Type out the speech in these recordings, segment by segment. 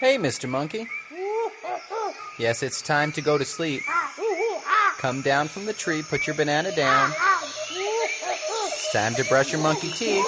Hey, Mr. Monkey. Yes, it's time to go to sleep. Come down from the tree, put your banana down. It's time to brush your monkey teeth.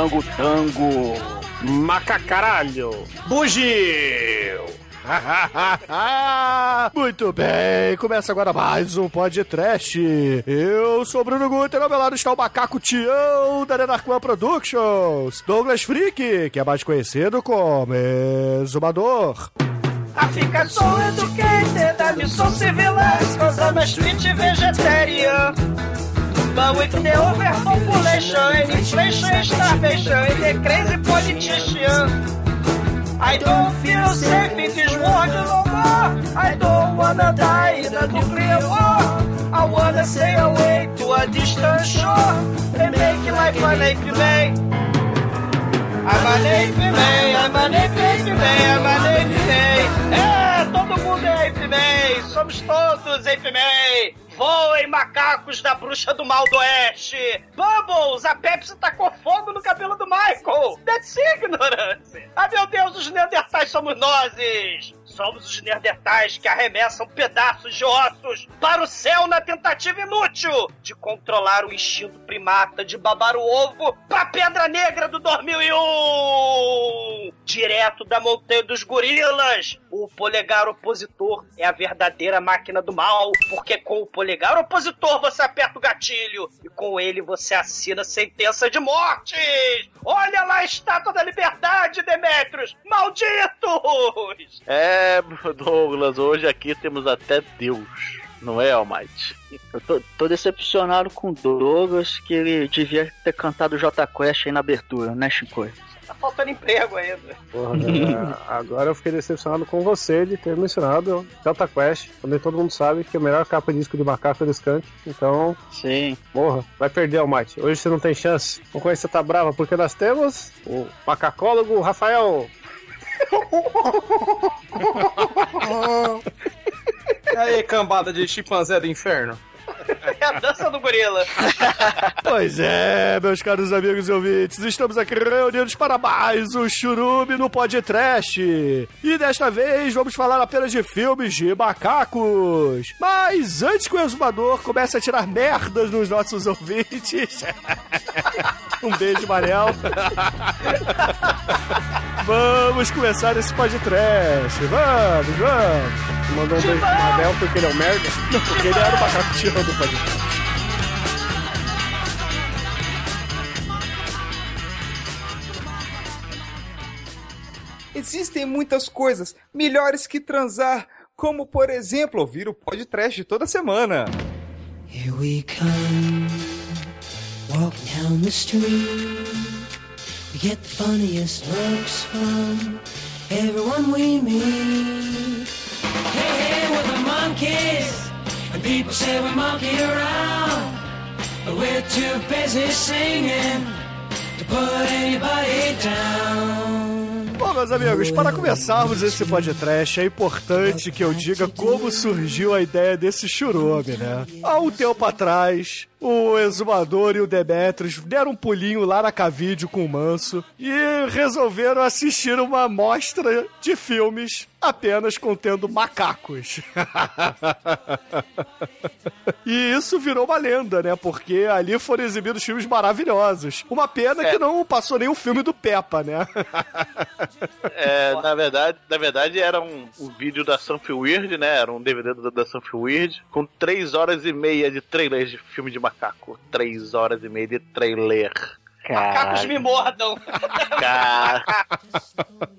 Orangotango. Macacaralho! Bugio! Muito bem, começa agora mais um podcast. Eu sou o Bruno Guter, ao meu lado está o macaco Tião da Nenarquan Productions, Douglas Freak, que é mais conhecido como Exumador. So educated, I'm so civilized, cause I'm a street vegetarian. But with the overpopulation inflation starvation the crazy politician, I don't feel safe in this world no more. I don't wanna die in a nuclear war. I wanna sail away to a distant shore and make life an ape man. I'm an ape man, I'm an ape, ape man, I'm an ape man. É, todo mundo é ape man, somos todos ape man. Voem, macacos da bruxa do mal do oeste! Bubbles, a Pepsi tacou fogo no cabelo do Michael! That's ignorance! Ah, meu Deus, os neandertais somos nós! Somos os neandertais que arremessam pedaços de ossos para o céu na tentativa inútil de controlar o instinto primata de babar o ovo pra pedra negra do 2001! Direto da montanha dos gorilas, o polegar opositor é a verdadeira máquina do mal, porque com o polegar opositor você aperta o gatilho e com ele você assina sentença de morte! Olha lá a estátua da liberdade, Demetrius! Malditos! É, Douglas, hoje aqui temos até Deus. Não é, Almighty? Eu tô, tô decepcionado com o Douglas, que ele devia ter cantado J Quest aí na abertura, né, Chico? Faltando emprego ainda. Porra, né? agora eu fiquei decepcionado com você de ter mencionado Delta Quest, quando todo mundo sabe que é a melhor capa de disco de macaco é do Skank. Então, Sim. porra, vai perder, Almighty. Hoje você não tem chance. Vamos conhecer tá brava, porque nós temos o macacólogo Rafael. E aí, cambada de chimpanzé do inferno? É a dança do gorila. Pois é, meus caros amigos e ouvintes, estamos aqui reunidos para mais um churume no podcast. E desta vez vamos falar apenas de filmes de macacos. Mas antes que o exumador comece a tirar merdas nos nossos ouvintes, um beijo, Manel. vamos começar esse podcast. Vamos, vamos. Mandou um beijo pro Manel porque ele é um merda. Porque ele era o macaco tirando do podcast. Existem muitas coisas melhores que transar, como por exemplo ouvir o podcast toda semana. Here we come, walking down the street. We get the funniest looks from everyone we meet. Hey, hey, we're the monkeys, and people say we monkey around. But we're too busy singing to put anybody down. Bom, meus amigos, para começarmos esse podcast, é importante que eu diga como surgiu a ideia desse churume, né? Há um tempo atrás, o Exumador e o Demetrius deram um pulinho lá na Cavídeo com o Manso e resolveram assistir uma mostra de filmes apenas contendo macacos. e isso virou uma lenda, né? Porque ali foram exibidos filmes maravilhosos. Uma pena que não passou nenhum filme do Peppa, né? É, na verdade, na verdade era um, um vídeo da Something Weird, né? Era um DVD da, da Something Weird, com 3 horas e meia de trailer de filme de macaco. 3 horas e meia de trailer. Macacos me mordam. Cara.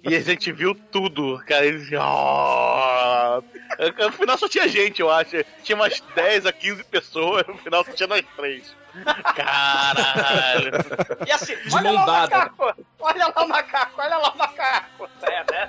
E a gente viu tudo, cara. Eles. Oh. No final só tinha gente, eu acho. Tinha umas 10 a 15 pessoas, no final só tinha nós três. Caralho. E assim, olha lá o macaco. Olha lá o macaco, olha lá o macaco. É, né?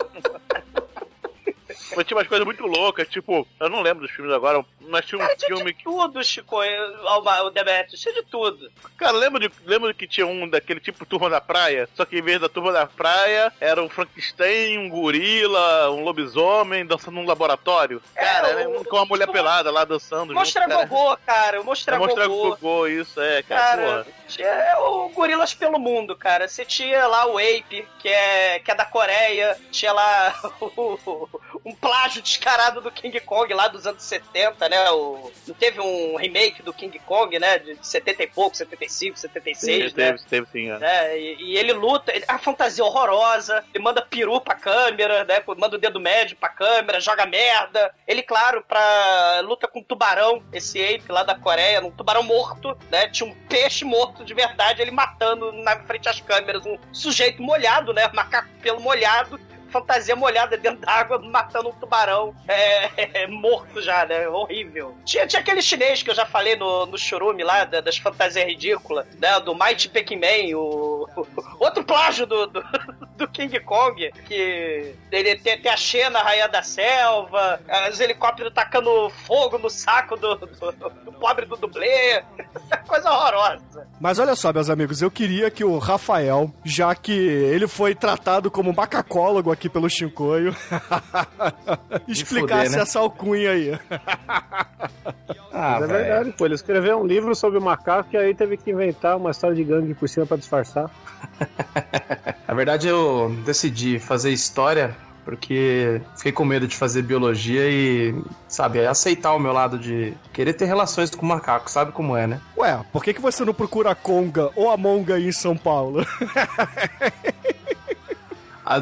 Mas tinha umas coisas muito loucas, tipo, eu não lembro dos filmes agora, mas tinha um Cara, tinha filme de tudo, Chico, o Demetrius, tinha de tudo. Cara, lembra, de, lembra que tinha um daquele tipo Turma da Praia? Só que em vez da Turma da Praia, era um Frankenstein, um gorila, um lobisomem dançando num laboratório. Cara, É, era o- um com uma mulher tipo, pelada lá dançando. Mostra junto, cara. Gogô, cara, Mostra É, Mostra Gogô. Gogô, isso, é, cara, Cara, tinha é o Gorilas pelo Mundo, cara. Você tinha lá o Ape, que é, que é da Coreia. Tinha lá o- um plágio descarado do King Kong lá dos anos 70, né? O, não teve um remake do King Kong, né? De 70 e pouco, 75, 76, Teve, né? teve, sim, é. né? E, e ele luta, ele- a fantasia horrorosa, ele manda peru pra câmera, né? Manda o dedo médio pra câmera, joga merda. Ele, claro, pra luta com um tubarão, esse ape lá da Coreia, um tubarão morto, né? Tinha um peixe morto de verdade, ele matando na frente às câmeras, um sujeito molhado, né? Macaco pelo molhado. Fantasia molhada dentro d'água, matando um tubarão é, morto já, né? Horrível. Tinha, tinha aquele chinês que eu já falei no, no churume lá, da- das fantasias ridículas, né? Do Mighty Pac-Man, o, outro plágio do, do, do King Kong, que ele tem, tem a Xena, a Rainha da Selva, os helicópteros tacando fogo no saco do, do, do pobre do dublê. Coisa horrorosa. Mas olha só, meus amigos, eu queria que o Rafael, já que ele foi tratado como macacólogo aqui pelo Chincoio, explicasse fuder, né? essa alcunha aí. Mas Ah, é velho. verdade, pô. Ele escreveu um livro sobre o macaco e aí teve que inventar uma história de gangue por cima pra disfarçar. Na verdade, eu decidi fazer história porque fiquei com medo de fazer biologia e, sabe, aceitar o meu lado de querer ter relações com macaco, sabe como é, né? Ué, por que, que você não procura a Conga ou a Monga aí em São Paulo?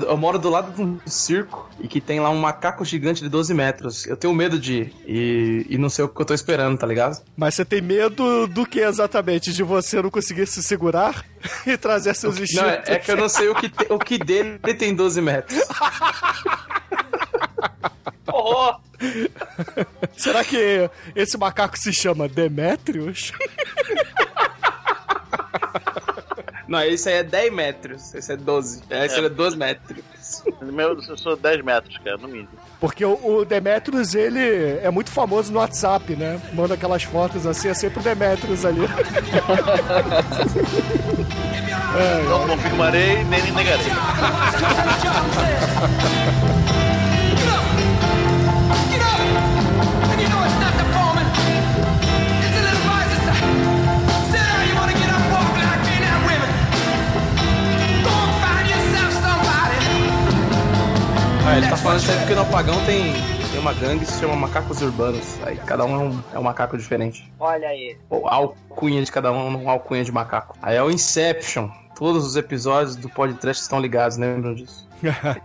Eu moro do lado de um circo e que tem lá um macaco gigante de 12 metros. Eu tenho medo de ir e, e não sei o que eu tô esperando, tá ligado? Mas você tem medo do que exatamente? De você não conseguir se segurar e trazer seus Não, instintos? é, é que eu não sei o que, te- o que dele tem 12 metros. Horror! Será que esse macaco se chama Demetrius? Não, esse aí é 10 metros. Esse é 12. Esse é 12 metros. Meu, eu sou 10 metros, cara, no mínimo. Porque o, o Demetrius, ele é muito famoso no WhatsApp, né? Manda aquelas fotos assim, é sempre o Demetrius ali. Não confirmarei, nem negarei. Ah, ele tá falando isso aí porque no apagão tem, tem uma gangue que se chama Macacos Urbanos. Aí cada um é um, é um macaco diferente. Olha aí. Ou a alcunha de cada um uma alcunha de macaco. Aí é o Inception. Todos os episódios do podcast estão ligados, lembram disso?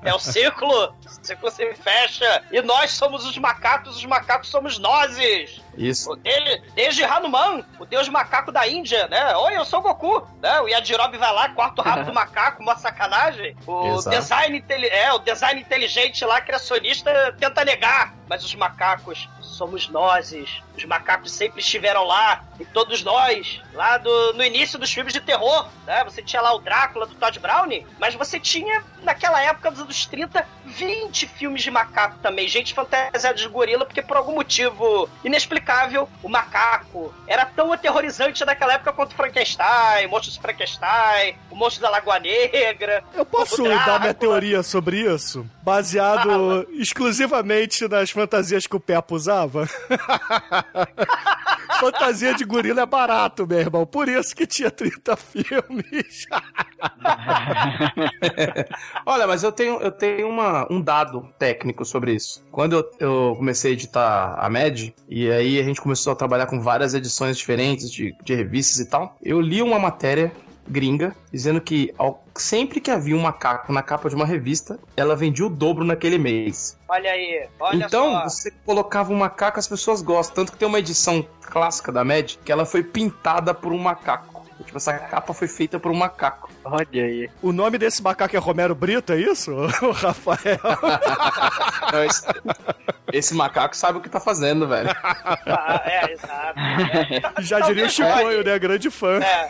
É o círculo, o círculo se fecha. E nós somos os macacos, os macacos somos nozes. Isso. Dele, desde Hanuman, o deus macaco da Índia, né? Oi, eu sou o Goku. Né? O Yajirobe vai lá, corta o rabo do macaco, uma sacanagem. O Exato. design, é, o design inteligente lá, criacionista, tenta negar. Mas os macacos somos nozes. Os macacos sempre estiveram lá, e todos nós, lá do, no início dos filmes de terror, né? Você tinha lá o Drácula do Todd Browning, mas você tinha, naquela época dos anos 30, 20 filmes de macaco também. Gente fantasiada de gorila, porque por algum motivo inexplicável, o macaco era tão aterrorizante naquela época quanto o Frankenstein, Monstros Frankenstein, o Monstro da Lagoa Negra. Eu posso o dar minha teoria sobre isso? Baseado exclusivamente nas fantasias que o Peppa usava? Fantasia de gorila é barato, meu irmão. Por isso que tinha 30 filmes. Olha, mas eu tenho, eu tenho uma, um dado técnico sobre isso. Quando eu, eu comecei a editar a MED, e aí a gente começou a trabalhar com várias edições diferentes de, de revistas e tal, eu li uma matéria gringa dizendo que ao- sempre que havia um macaco na capa de uma revista, ela vendia o dobro naquele mês. Olha aí, olha então, só. você colocava um macaco, as pessoas gostam. Tanto que tem uma edição clássica da MED que ela foi pintada por um macaco. Tipo, essa capa foi feita por um macaco. Olha aí. O nome desse macaco é Romero Brito, é isso? O Rafael. Esse, esse macaco sabe o que tá fazendo, velho. Ah, é, exato. Já diria o Chicoio, né? Grande fã. É.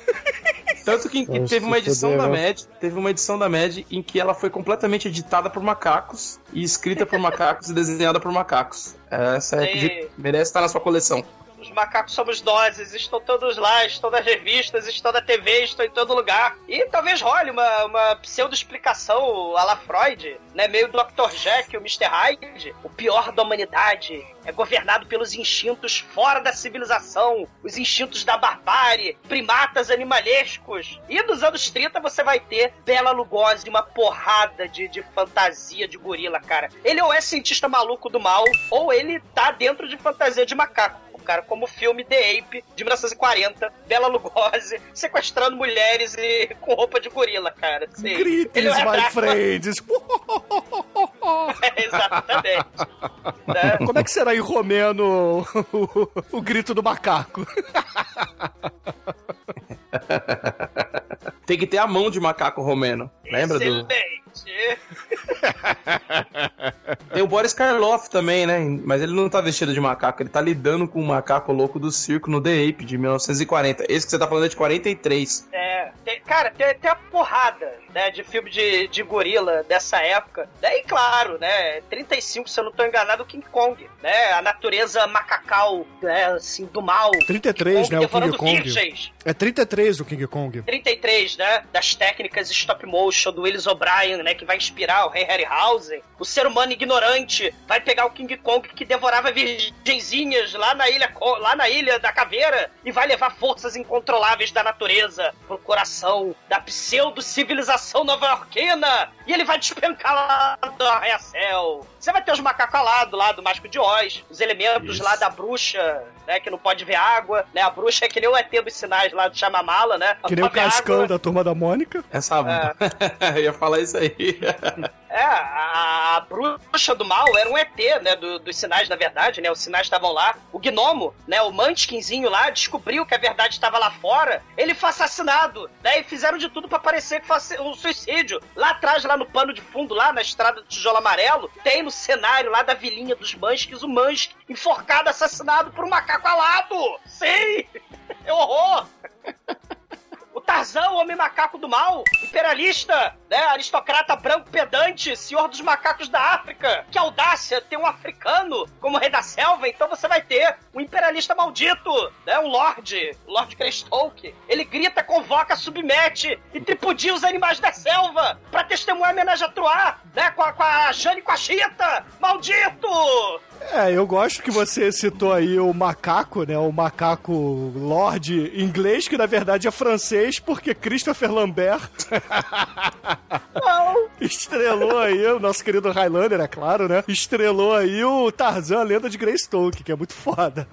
Tanto que, que teve uma edição da? MED, teve uma edição da MED em que ela foi completamente editada por macacos e escrita por macacos e desenhada por macacos. Essa é, merece estar na sua coleção. Os macacos somos nós, estão todos lá, estão nas revistas, estão na TV, estão em todo lugar. E talvez role uma, uma pseudo-explicação à la Freud, né? Meio Dr. Jekyll, Mr. Hyde. O pior da humanidade é governado pelos instintos fora da civilização, os instintos da barbárie, primatas animalescos. E nos anos 30 você vai ter Bela Lugosi, uma porrada de, de fantasia de gorila, cara. Ele ou é cientista maluco do mal, ou ele tá dentro de fantasia de macaco cara, como o filme The Ape, de 1940, Bela Lugosi, sequestrando mulheres e com roupa de gorila, cara. Sim. Ele Grites, não é my friends. Exatamente. Né? Como é que será em romeno o, o grito do macaco? Tem que ter a mão de macaco romeno. Lembra do. Tem o Boris Karloff também, né? Mas ele não tá vestido de macaco, ele tá lidando com o macaco louco do circo no The Ape de 1940. Esse que você tá falando é de 43. É, cara, tem, tem a porrada, né, de filme de, de gorila dessa época. Daí, claro, né, 35, se eu não tô enganado, o King Kong, né, a natureza macacal, né, assim, do mal. 33, né, o King Kong. virgens. É 33 o King Kong. 33, né? Das técnicas stop motion do Willis O'Brien, né? Que vai inspirar o Rei Harryhausen. O ser humano ignorante vai pegar o King Kong que devorava virgenzinhas lá na ilha, lá na ilha da caveira e vai levar forças incontroláveis da natureza pro coração da pseudo-civilização nova-iorquina. E ele vai despencar lá do arranha-céu. Você vai ter os macacos alados lá do Mágico de Oz, os elementos Isso. lá da bruxa, né? Que não pode ver água, né? A bruxa é que nem o ET dos sinais lá do Chamamala, né? Que nem o Não pode ver Cascão água. da turma da Mônica. Essa. Eu ia falar isso aí. É, a, a bruxa do mal era um ET, né? do- dos sinais da verdade, né? Os sinais estavam lá. O gnomo, né? O Munchkinzinho lá descobriu que a verdade estava lá fora. Ele foi assassinado, né? E fizeram de tudo pra parecer que fosse um suicídio. Lá atrás, lá no pano de fundo, lá na estrada do tijolo amarelo, tem no cenário lá da vilinha dos Munchkins o Munchkin enforcado, assassinado por um macaco alado. Sim! É horror! O Tarzan, o homem macaco do mal, imperialista, né? Aristocrata branco pedante, senhor dos macacos da África. Que audácia ter um africano como rei da selva, então você vai ter um imperialista maldito, né? Um lorde, o Lord Greystoke. Ele grita, convoca, submete e tripudia os animais da selva pra testemunhar a homenagem a Troar, né? Com a, com a Jane e com a Chita. Maldito! É, eu gosto que você citou aí o macaco, né? O macaco Lorde inglês, que na verdade é francês, porque Christopher Lambert estrelou aí, o nosso querido Highlander, é claro, né? Estrelou aí o Tarzan, a lenda de Greystoke, que é muito foda.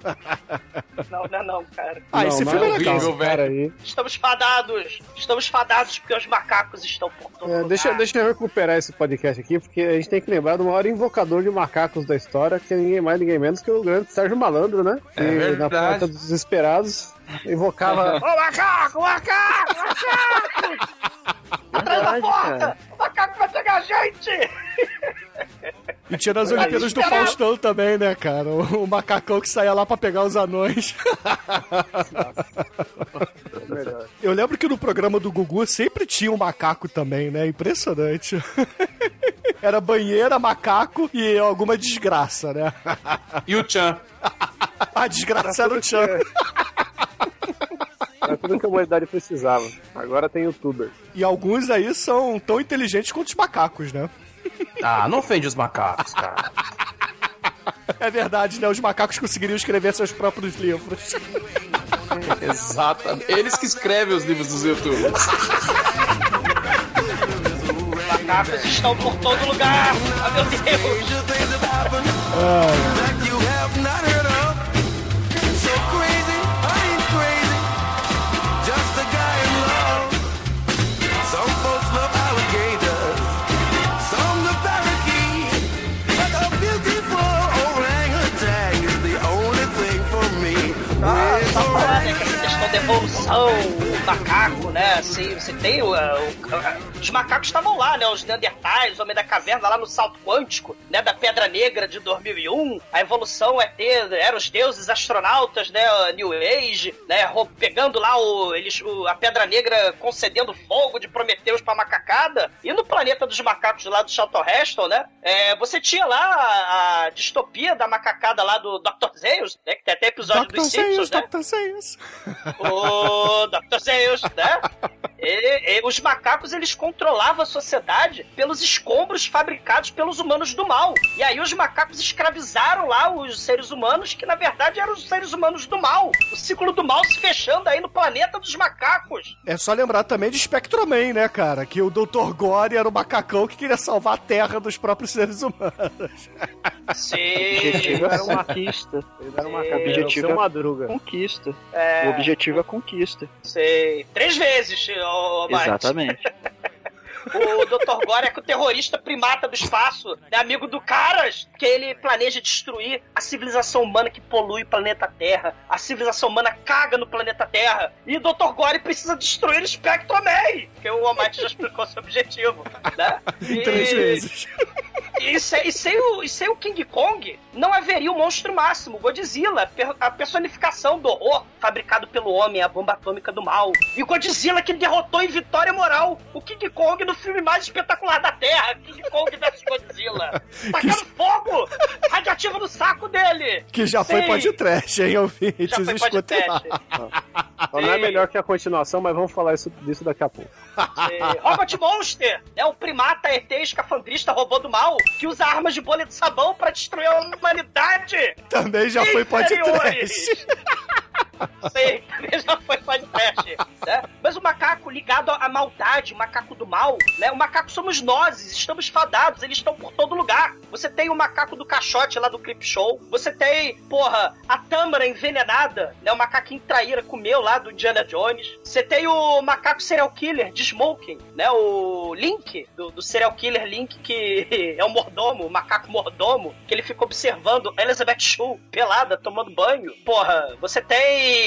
não, não, não, cara. Ah, Não, esse não filme é é legal. cara aí. Estamos fadados. Estamos fadados porque os macacos estão por todo É, lugar. deixa, deixa eu recuperar esse podcast aqui, porque a gente tem que lembrar do maior invocador de macacos da história, que é ninguém mais, ninguém menos que o grande Sérgio Malandro, né? É na verdade. porta dos desesperados invocava. Ô macaco, macaco, macaco! Atrás da porta! cara. O macaco vai pegar a gente! E tinha nas Olimpíadas do. Faustão também, né, cara? O, o macacão que saía lá pra pegar os anões. Eu lembro que no programa do Gugu sempre tinha um macaco também, né? Impressionante. Era banheira, macaco e alguma desgraça, né? E o Chan. A desgraça era o Chan. Era tudo que a humanidade precisava. Agora tem youtuber. E alguns aí são tão inteligentes quanto os macacos, né? Ah, não ofende os macacos, cara. É verdade, né? Os macacos conseguiriam escrever seus próprios livros. Exatamente. Eles que escrevem os livros dos youtubers. Os macacos estão por todo lugar! Ah, meu Deus! Tá falando que essa questão evolução, o macaco, né? Assim, você tem o, o- os macacos estavam lá, né? Os Neandertais, o Homem da Caverna lá no salto quântico, né? Da Pedra Negra de 2001. A evolução é ter, eram os deuses astronautas, né? New Age, né? Pegando lá o, eles, o- a Pedra Negra concedendo fogo de Prometeus pra macacada. E no planeta dos macacos lá do Heston, né? é, você tinha lá a, a distopia da macacada lá do Dr. Zeus, né? Que tem até episódio Dr. dos Simpsons, Zeus, né? Dr. Zeus. Zeus, né? E- e os macacos eles controlavam a sociedade pelos escombros fabricados pelos humanos do mal. E aí os macacos escravizaram lá os seres humanos, que na verdade eram os seres humanos do mal. O ciclo do mal se fechando aí no planeta dos macacos. É só lembrar também de Spectroman, né, cara? Que o Dr. Gore era o macacão que queria salvar a Terra dos próprios seres humanos. Sim. O objetivo era um maquista. Ele era uma objetivo é madruga. conquista. É, O objetivo é conquista. sei. Três vezes, ô. Exatamente. O Dr. Gore é que o terrorista primata do espaço é amigo do Caras, que ele planeja destruir a civilização humana que polui o planeta Terra. A civilização humana caga no planeta Terra. E o Dr. Gore precisa destruir o Spectro Man, que o Almighty já explicou seu objetivo. Né? E- Três vezes. E, se- e sem o, e sem o King Kong, não haveria o monstro máximo, Godzilla, a personificação do horror fabricado pelo homem, a bomba atômica do mal. E o Godzilla que derrotou em vitória moral o King Kong no filme mais espetacular da Terra, King Kong vs Godzilla. Tacando fogo radioativo no saco dele. Que já foi Sim. podcast, hein, ouvintes? Já foi lá. podcast. Só não é Sim. melhor que a continuação, mas vamos falar isso, disso daqui a pouco. É, Robot Monster é um primata ET escafandrista robô do mal que usa armas de bolha de sabão pra destruir a humanidade. Também já foi podcast. Sei, também já foi podcast, né? Mas o macaco ligado à maldade, o macaco do mal, né? O macaco somos nós, estamos fadados, eles estão por todo lugar. Você tem o macaco do caixote lá do Clip Show, você tem, porra, a tâmara envenenada, né? O macaquinho traíra comeu lá do Indiana Jones. Você tem o macaco serial killer de Smoking, né? O Link, do, do serial killer Link, que é o mordomo, o macaco mordomo, que ele fica observando Elizabeth Shue pelada, tomando banho. Porra, você tem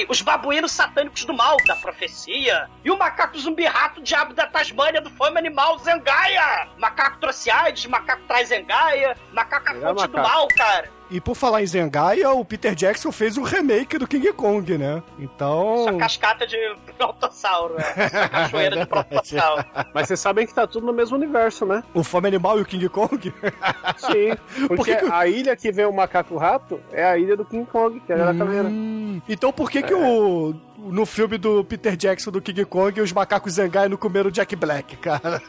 os babuínos satânicos do mal, da profecia, e o macaco zumbi rato diabo da Tasmânia do fome animal Zangaia. Macaco trouxe AIDS, macaco traz Zangaia, macaco a fonte do mal, cara. E por falar em Zengaia, o Peter Jackson fez um remake do King Kong, né? Então. Sua cascata de brontossauro, né? Essa cachoeira É de brontossauro. Mas vocês sabem que tá tudo no mesmo universo, né? O Fome Animal e o King Kong? Sim. Por Porque que que- a ilha que vê o macaco rato é a ilha do King Kong, que é a da caveira. Hum, Então por que que o. No filme do Peter Jackson do King Kong, os macacos Zengai não comeram Jack Black, cara?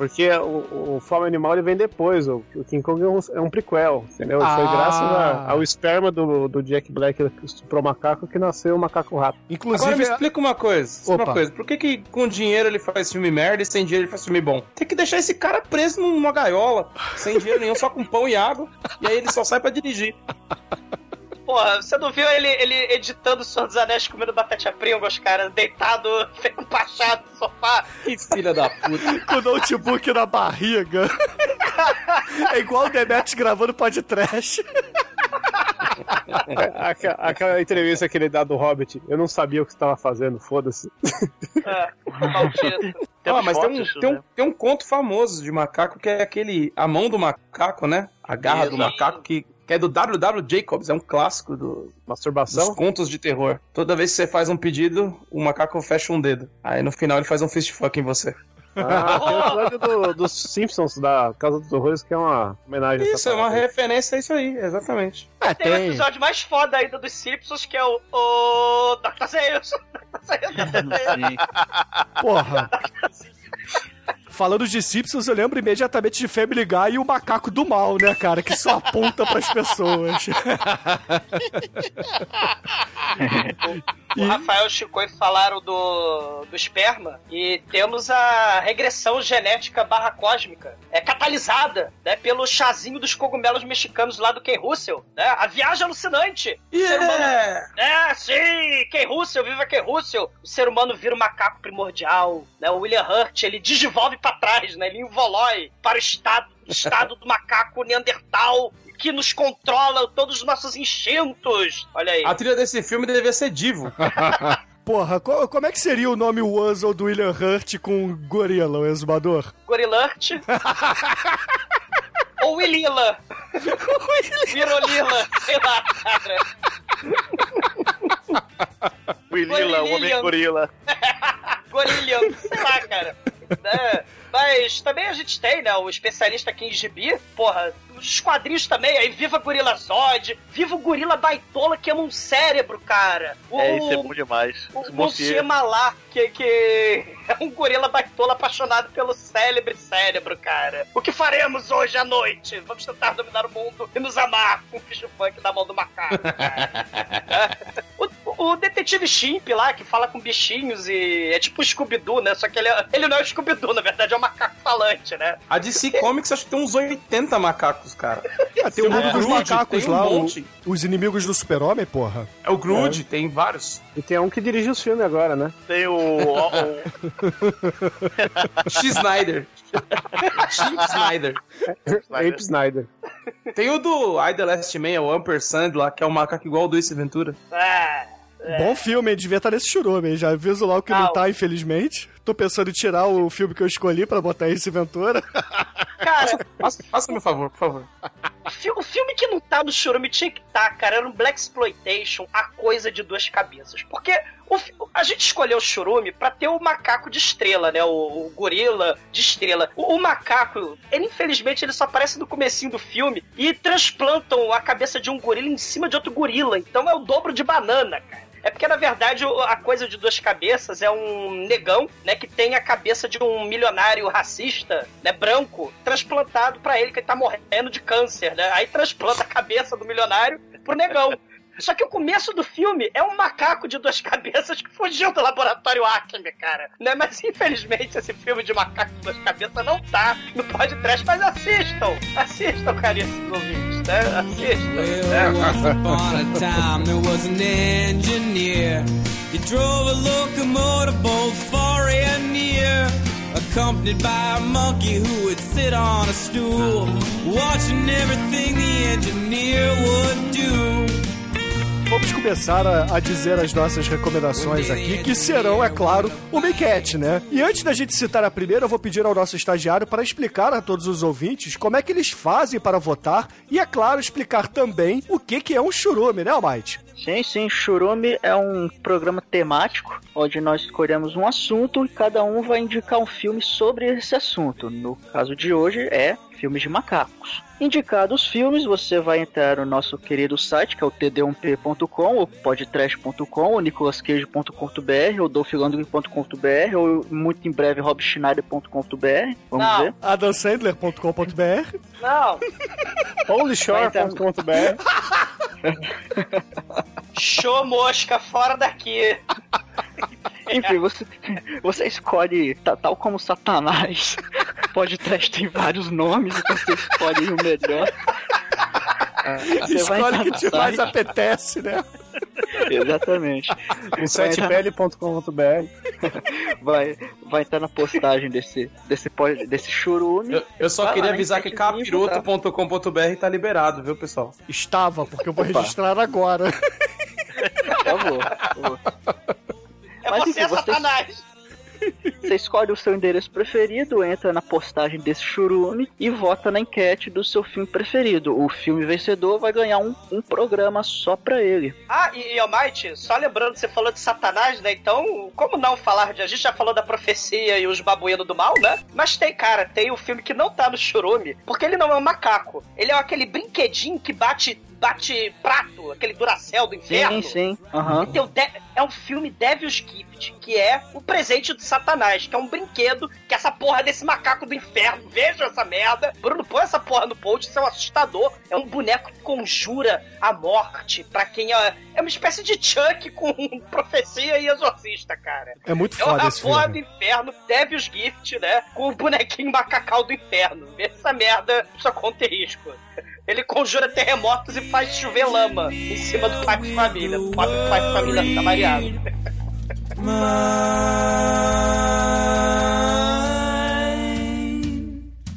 Porque o, o Fome Animal ele vem depois. O, o King Kong é um, é um prequel, entendeu? Foi Ah. graças a- ao esperma do, do Jack Black que estuprou o macaco que nasceu o macaco rato. Agora me Inclusive. explica uma coisa. Opa. Uma coisa. Por que, que com dinheiro ele faz filme merda e sem dinheiro ele faz filme bom? Tem que deixar esse cara preso numa gaiola, sem dinheiro nenhum, só com pão e água, e aí ele só sai pra dirigir. Porra, você não viu ele, ele editando o Senhor dos Anéis comendo batatinha Pringles, cara, deitado, feito pachado no sofá? Que filha da puta. com o notebook na barriga. é igual o Demetrius gravando podcast. Aquela, aquela entrevista que ele dá do Hobbit, eu não sabia o que você estava fazendo, foda-se. É. Ah, mas tem um, tem, um, né? tem um conto famoso de macaco que é aquele. A mão do macaco, né? A garra do macaco, que, que é do W.W. Jacobs, é um clássico do, dos Masturbação? contos de terror. Toda vez que você faz um pedido, o macaco fecha um dedo. Aí no final ele faz um fist fuck em você. Ah, tem o episódio do- dos Simpsons da Casa dos Horrores que é uma homenagem a Isso, é uma aí. referência a isso aí, exatamente. É, Tem o tem. episódio mais foda ainda dos Simpsons, que é o, o Dr. Zeus. Porra. Falando de Simpsons, eu lembro imediatamente de Family Guy e o macaco do mal, né, cara? Que só aponta pras pessoas. O Rafael e o Chico falaram do, do esperma e temos a regressão genética barra cósmica é catalisada né, pelo chazinho dos cogumelos mexicanos lá do Ken Russell. Né? A viagem alucinante. O ser humano Yeah! É, sim! Ken Russell, viva Ken Russell! O ser humano vira um macaco primordial, né? O William Hurt, ele digivolve pra trás, né? Ele involói para o estado, estado do macaco neandertal, que nos controla todos os nossos instintos. Olha aí. A trilha desse filme devia ser Divo. Porra, co- como é que seria o nome Wuzzle do William Hurt com gorila, o exumador? Gorilurt. Ou Willila. Virolila. Sei lá, cara. Willila, o homem gorila. Gorilhão, sei lá, cara. Né? Mas também a gente tem, né, o especialista aqui em gibi, porra, os quadrinhos também, aí viva Gorila Zod, viva o Gorila Baitola que ama um cérebro, cara. O, É, isso é bom demais. o Monsieur Monsieur. Malá, que, que é um gorila baitola apaixonado pelo célebre cérebro, cara. O que faremos hoje à noite? Vamos tentar dominar o mundo e nos amar com o bicho funk da mão do macaco, cara. o, o detetive Chimp lá, que fala com bichinhos e é tipo o Scooby-Doo, né? Só que ele, é- ele não é o Scooby-Doo, na verdade é um macaco falante, né? A DC Comics acho que tem uns 80 macacos, cara. Ah, tem o mundo É. dos macacos um lá, o- os inimigos do super-homem, porra. É o Groot, tem vários. E tem um que dirige os filmes agora, né? Tem o. o- o- X Snyder. Snyder. Ape Snyder. Tem o do I The Last Man, o Ampersand lá, que é um macaco igual ao do Ace Ventura. Ah, Bom filme? Devia estar nesse churume? Já aviso logo que não Não. tá, infelizmente. Tô pensando em tirar o filme que eu escolhi pra botar esse Ventura. cara, Faça, faça meu favor, por favor. O fi- O filme que não tá no Churume tinha que tá, cara, era um Black Exploitation, a coisa de duas cabeças. Porque o a gente escolheu o Churume pra ter o macaco de estrela, né? O, o gorila de estrela. O, o macaco, ele infelizmente ele só aparece no comecinho do filme e transplantam a cabeça de um gorila em cima de outro gorila. Então é o dobro de banana, cara. É porque, na verdade, a coisa de duas cabeças é um negão, né, que tem a cabeça de um milionário racista, né, branco, transplantado pra ele, que ele tá morrendo de câncer, né? Aí transplanta a cabeça do milionário pro negão. Só que o começo do filme é um macaco de duas cabeças que fugiu do laboratório Acme, cara. Né? Mas infelizmente esse filme de macaco de duas cabeças não tá no podcast, mas assistam! Assistam, caríssimos ouvintes, né? Assistam. Well, né? upon a time there was an engineer. He drove a locomotive both far and near, accompanied by a monkey who would sit on a stool, watching everything the engineer would do. Vamos começar a, a dizer as nossas recomendações aqui, que serão, é claro, o Make né? E antes da gente citar a primeira, eu vou pedir ao nosso estagiário para explicar a todos os ouvintes como é que eles fazem para votar e, é claro, explicar também o que, que é um churume, né, Almighty? Sim, sim, Churume é um programa temático onde nós escolhemos um assunto e cada um vai indicar um filme sobre esse assunto. No caso de hoje é filmes de macacos. Indicados os filmes, você vai entrar no nosso querido site, que é o td1p.com, ou podtrash.com, ou nicolascage.com.br, ou dolphilandry.com.br, ou muito em breve robschneider.com.br. Vamos Não. ver. AdamSandler.com.br Não, Holyshore.com.br show mosca, fora daqui. Enfim, você, você escolhe, ta- tal como Satanás, podcast tem vários nomes, então você escolhe o melhor. Ah, você vai Escolhe o que te mais apetece, né? Exatamente. O setepele.com.br Vai, vai entrar na postagem desse, desse, desse churume. Eu, eu só Vai queria avisar que capiroto.com.br tá liberado, viu, pessoal? Estava, porque eu vou registrar agora. Por favor. por favor. É Mas, você, enfim, vocês- Satanás. Você escolhe o seu endereço preferido, entra na postagem desse churume e vota na enquete do seu filme preferido. O filme vencedor vai ganhar um, um programa só pra ele. Ah, e, e Almighty, só lembrando, você falou de Satanás, né? Então, como não falar de. A gente já falou da profecia e os babuínos do mal, né? Mas tem, cara, tem o filme que não tá no churume, porque ele não é um macaco. Ele é aquele brinquedinho que bate, bate prato, aquele Duracell do inferno. Sim, sim. Aham. Tem o De- é um filme Devil's Gift, que é o presente do Satanás, que é um brinquedo que essa porra desse macaco do inferno. Vejam essa merda. Bruno, põe essa porra no post, isso é um assustador. É um boneco que conjura a morte pra quem é. É uma espécie de Chuck com profecia e exorcista, cara. É muito É foda uma esse porra filme. do inferno, Devil's Gift, né? Com o bonequinho macacal do inferno. Essa merda, só conta risco. Ele conjura terremotos e faz chover lama em cima do pai de família. O pai de família tá mareado.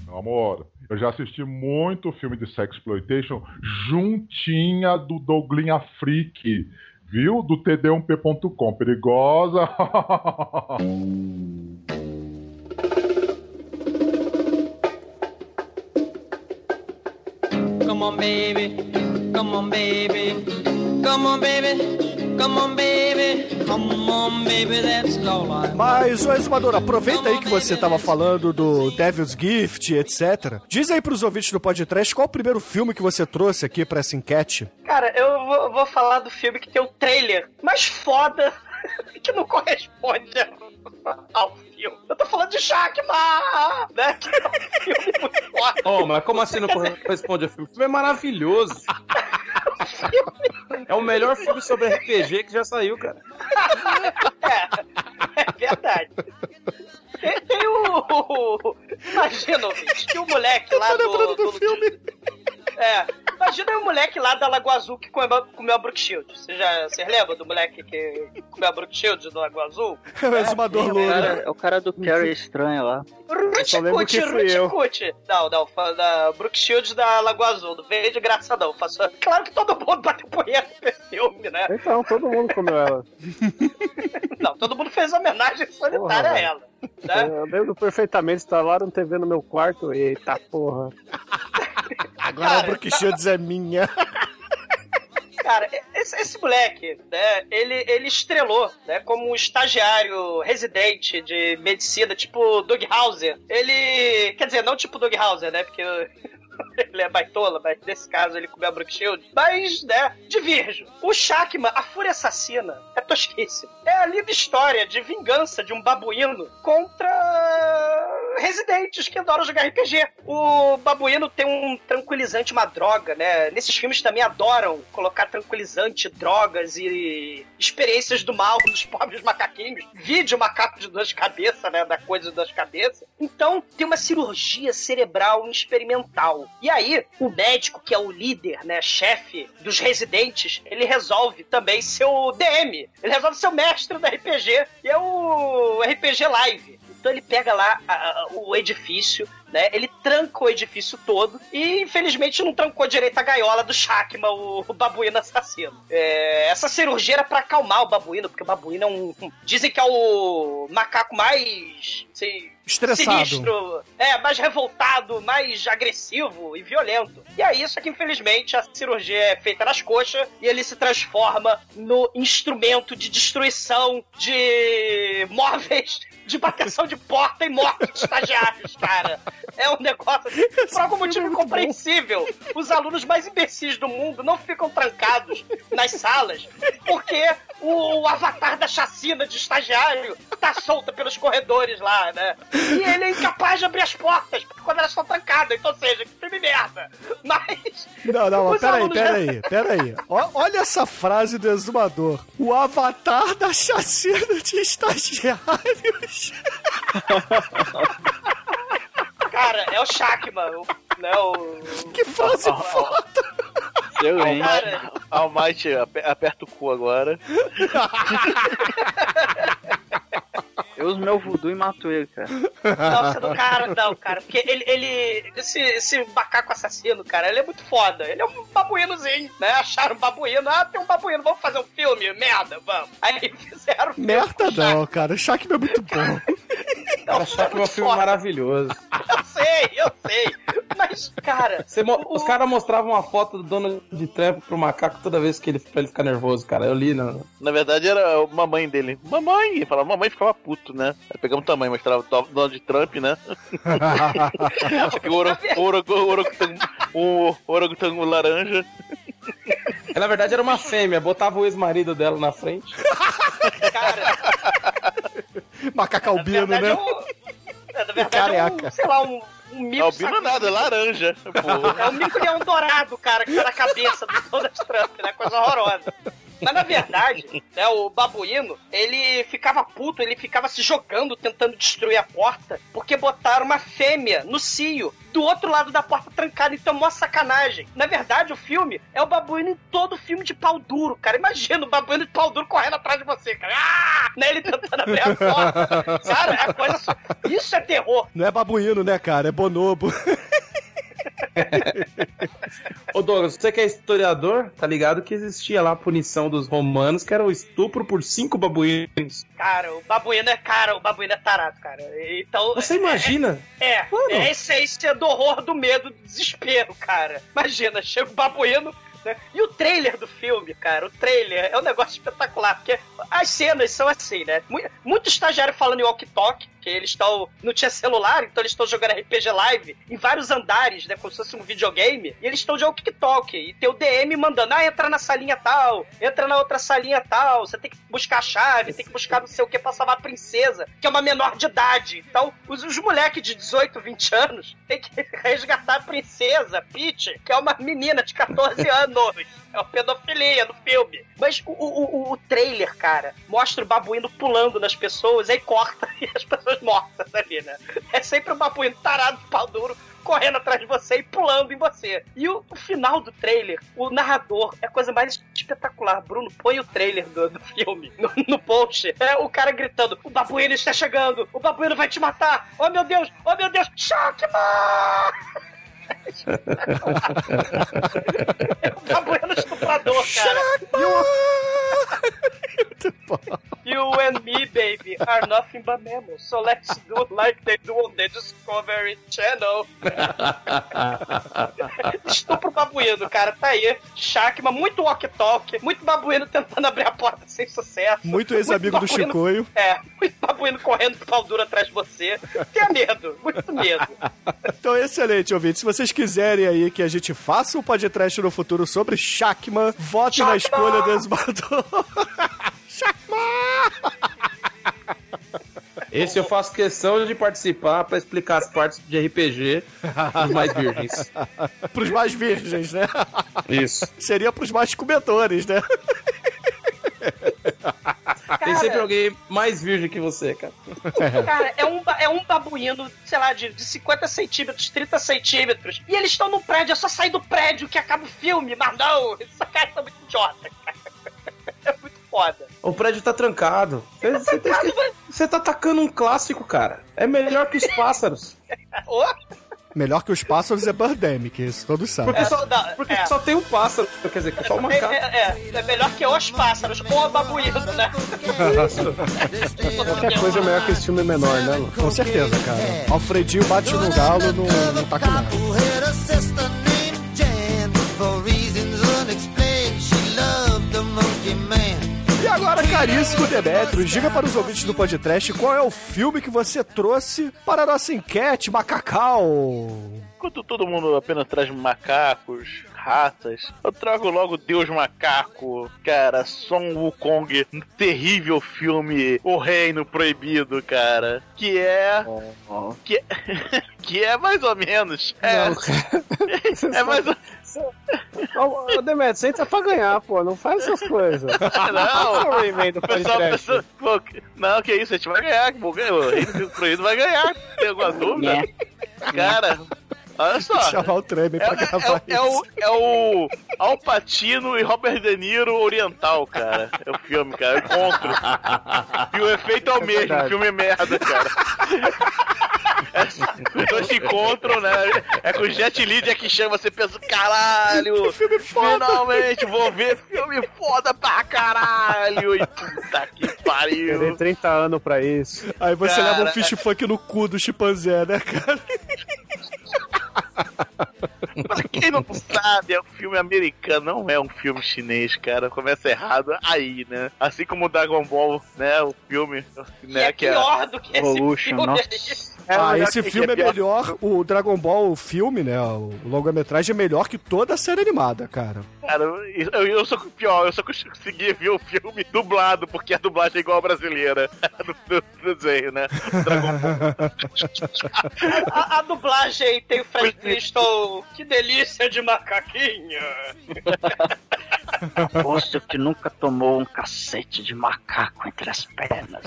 Amor, eu já assisti muito filme de sexploitation juntinha do Douglinha Freak, viu? Do td1p.com. Perigosa. Come on, baby. Come on, baby. Come on, baby. Come on, baby. Come on, baby. That's all I Mas, ô Exumador, aproveita aí que você tava falando do Devil's Gift, etc. Diz aí pros ouvintes do podcast qual o primeiro filme que você trouxe aqui pra essa enquete. Cara, eu vou, vou falar do filme que tem o trailer mais foda que não corresponde ao filme. Eu tô falando de Jackman, né? Que é um filme muito foda. Oh, mas como assim não corresponde ao filme? O filme é maravilhoso. É o melhor filme sobre RPG que já saiu, cara. É verdade. Tem, tem o, Imagina, ouvinte, que o moleque lá do, do filme. É, imagina o moleque lá da Lagoa Azul que comeu, comeu a Brook Shield. Você já você lembra do moleque que comeu a Brook Shield do Lagoa Azul? É o Exumador É o cara, é o cara do Carrie estranho lá. Ruticute. Ruticute. Não, não, da Brook Shield da Lagoa Azul. Não veio de graça, não. Faço... Claro que todo mundo bateu punheta nesse filme, né? Então, todo mundo comeu ela. Não, todo mundo fez homenagem solitária a ela. Né? Eu lembro perfeitamente, instalaram TV no meu quarto. Eita porra. Agora Cara, a Brooke Shields é minha. Cara, esse, esse moleque, né, ele, ele estrelou, né, como um estagiário residente de medicina, tipo Doug Hauser. Ele, quer dizer, não tipo Doug Hauser, né, porque ele é baitola, mas nesse caso ele comeu a Brook Shield. Mas, né, divirjo. O Shakman, a Fúria Assassina, é tosquíssimo. É a linda história de vingança de um babuíno contra residentes que adoram jogar RPG. O babuíno tem um tranquilizante, uma droga, né? Nesses filmes também adoram colocar tranquilizante, drogas e experiências do mal nos pobres macaquinhos. Vídeo macaco de duas cabeças, né? Da coisa de duas cabeças. Então, tem uma cirurgia cerebral experimental. E aí, o médico, que é o líder, né? Chefe dos residentes, ele resolve também ser o DM. Ele resolve ser o mestre do RPG. E é o RPG Live. Então ele pega lá a- a- o edifício, né? Ele tranca o edifício todo e infelizmente não trancou direito a gaiola do Shakma, o, o babuíno assassino. É, essa cirurgia era pra acalmar o babuíno, porque o babuíno é um. dizem que é o macaco mais. Sei, Estressado. Sinistro, é, mais revoltado, mais agressivo e violento. E aí, só que infelizmente a cirurgia é feita nas coxas e ele se transforma no instrumento de destruição de móveis, de bateção de porta e morte de estagiários, cara. É um negócio assim, por algum motivo incompreensível. Os alunos mais imbecis do mundo não ficam trancados nas salas porque o avatar da chacina de estagiário tá solta pelos corredores lá, né? E ele é incapaz de abrir as portas quando elas estão trancadas. Então, ou seja, que filme merda. Mas. Não, não, peraí, peraí, peraí. Olha essa frase do exumador. O avatar da chacina de estagiários. Cara, é o Shakman, o, né? O... Que frase foda! Eu, hein? Almighty, ape- aperta o cu agora. Eu uso meu voodoo e mato ele, cara. Nossa, do cara, não, cara. Porque ele, ele. Esse, esse macaco assassino, cara, ele é muito foda. Ele é um babuínozinho, né? Acharam um babuíno. Ah, tem um babuíno, vamos fazer um filme, merda, vamos. Aí fizeram filme Merda não, cara. O Shaq é muito bom. Cara, Shaq é um filme maravilhoso. Eu sei, eu sei. Mas, cara. Você mo- Os caras mostravam uma foto do Donald Trump pro macaco toda vez que ele, pra ele ficar nervoso, cara. Eu li, não. Na verdade era a mamãe dele. Mamãe! Falava, mamãe ficava puto, né? Aí pegamos o tamanho, mostrava o Do- Donald Trump, né? Que o orangotango orangotango laranja. Na verdade era uma fêmea, botava o ex-marido dela na frente. Macaco albino, né? é um- é, na verdade, é Careca. um, sei lá, um, um mico. Albino nada, é laranja. Pô. É o mico leão dourado, cara, que tá na cabeça do Donald Trump, né? Coisa horrorosa. Mas na verdade, né, o babuíno, ele ficava puto, ele ficava se jogando, tentando destruir a porta, porque botaram uma fêmea no cio, do outro lado da porta trancada, então mó sacanagem. Na verdade, o filme é o babuíno em todo filme de pau duro, cara. Imagina o babuíno de pau duro correndo atrás de você, cara. Ah! Né, ele tentando abrir a porta. Cara, é coisa... Isso é terror. Não é babuíno, né, cara? É bonobo. Ô Douglas, você que é historiador, tá ligado que existia lá a punição dos romanos, que era o estupro por cinco babuínos. Cara, o babuíno é cara, o babuíno é tarado, cara. Então. Você imagina? É, Mano. é a essência do horror, do medo, do desespero, cara. Imagina, chega o babuíno. né? E o trailer do filme, cara, o trailer é um negócio espetacular, porque as cenas são assim, né? Mu- Muito estagiário falando em walkie-talkie, que eles estão. Não tinha celular, então eles estão jogando RPG Live em vários andares, né? Como se fosse um videogame, e eles estão de walkie-talkie. E tem o DM mandando, ah, entra na salinha tal, entra na outra salinha tal, você tem que buscar a chave, tem que buscar não sei o que pra salvar a princesa, que é uma menor de idade. Então, os, os moleques de 18, 20 anos tem que resgatar a princesa, Peach, que é uma menina de 14 anos. É uma pedofilia no filme. Mas o, o, o- trailer, cara, mostra o babuíno pulando nas pessoas, aí corta e as pessoas mortas ali, né? É sempre o babuíno tarado, pau duro, correndo atrás de você e pulando em você. E o, o final do trailer, o narrador, é a coisa mais espetacular. Bruno, põe o trailer do, do filme no, no post. É o cara gritando: o babuíno está chegando, o babuíno vai te matar. Oh meu Deus, oh meu Deus, Shockman! É o babuíno estuprador, cara. E o... You and me, baby, are nothing but mammals. So let's do like they do on the Discovery Channel. Estupro babuíno, cara. Tá aí. Shakma, muito walk-talk, muito babuíno tentando abrir a porta sem sucesso. Muito ex-amigo do Chicoio. É, muito babuíno correndo de pau duro atrás de você. Tenha medo, muito medo. Então, excelente, ouvinte. Se vocês quiserem aí que a gente faça um podcast no futuro sobre Shakman, vote na escolha do exumador. Esse eu faço questão de participar pra explicar as partes de RPG dos mais virgens. pros mais virgens, né? Isso. Seria pros mais comedores, né? Tem sempre alguém mais virgem que você, cara. Cara, é um, é um babuíno, sei lá, de, de 50 centímetros, 30 centímetros. E eles estão no prédio, é só sair do prédio que acaba o filme. Mas não, esses caras são muito idiota, cara. É foda. O prédio tá trancado. Você, você tem que- você tá atacando um clássico, cara. É melhor que os pássaros. Ô, Melhor que os pássaros é Birdemic, isso todos sabem. Porque, só, não, porque é. só tem um pássaro. Quer dizer, só uma é, macaco. é, é, é melhor que os pássaros, ou babuíno, né? Qualquer coisa é melhor que esse filme menor, né, Lu? Com certeza, cara. Alfredinho bate no galo no, no taco nada. E agora, caríssimo Demetrius, diga para os ouvintes do podcast qual é o filme que você trouxe para a nossa enquete, Macacau. Enquanto todo mundo apenas traz macacos, raças, eu trago logo Deus Macaco, cara, Son Wukong, um terrível filme. O Reino Proibido, cara, que é... Que é, que é mais ou menos... É, Não, cara. é mais ou Ô, Demetrio, você entra pra ganhar, pô. Não faz essas coisas. Não, o Rayman do o pessoal pensa, pô, não, que isso, a gente vai ganhar, o Reino Proibido vai ganhar, tem alguma dúvida? Cara, olha só. Chamar o Treme É, pra gravar é, é, é o, é o Al Pacino e Robert De Niro oriental, cara. É o filme, cara. É o encontro. E o efeito é o mesmo. verdade. O filme é merda, cara. É, os dois se encontram, né? É com o Jet Li que chama, você pensa, caralho! filme foda. Finalmente vou ver filme foda pra caralho! E puta que pariu! 30 anos pra isso. Aí você Cara, leva um fish funk no cu do chimpanzé, né, cara? Pra quem não sabe, é um filme americano, não é um filme chinês, cara. Começa errado aí, né? Assim como o Dragon Ball, né? O filme, Que né? é Que é, pior do que esse Evolution, filme nossa. aí. É ah, esse que- filme é pior. melhor, o Dragon Ball, o filme, né, o longa-metragem é melhor que toda a série animada, cara. Cara, eu, eu sou pior, eu só consegui ver o filme dublado, porque a dublagem é igual a brasileira do, do desenho, né? Dragon Ball. A, a dublagem tem o Fred Flintstone. Que delícia de macaquinha. Aposto que nunca tomou um cacete de macaco entre as pernas.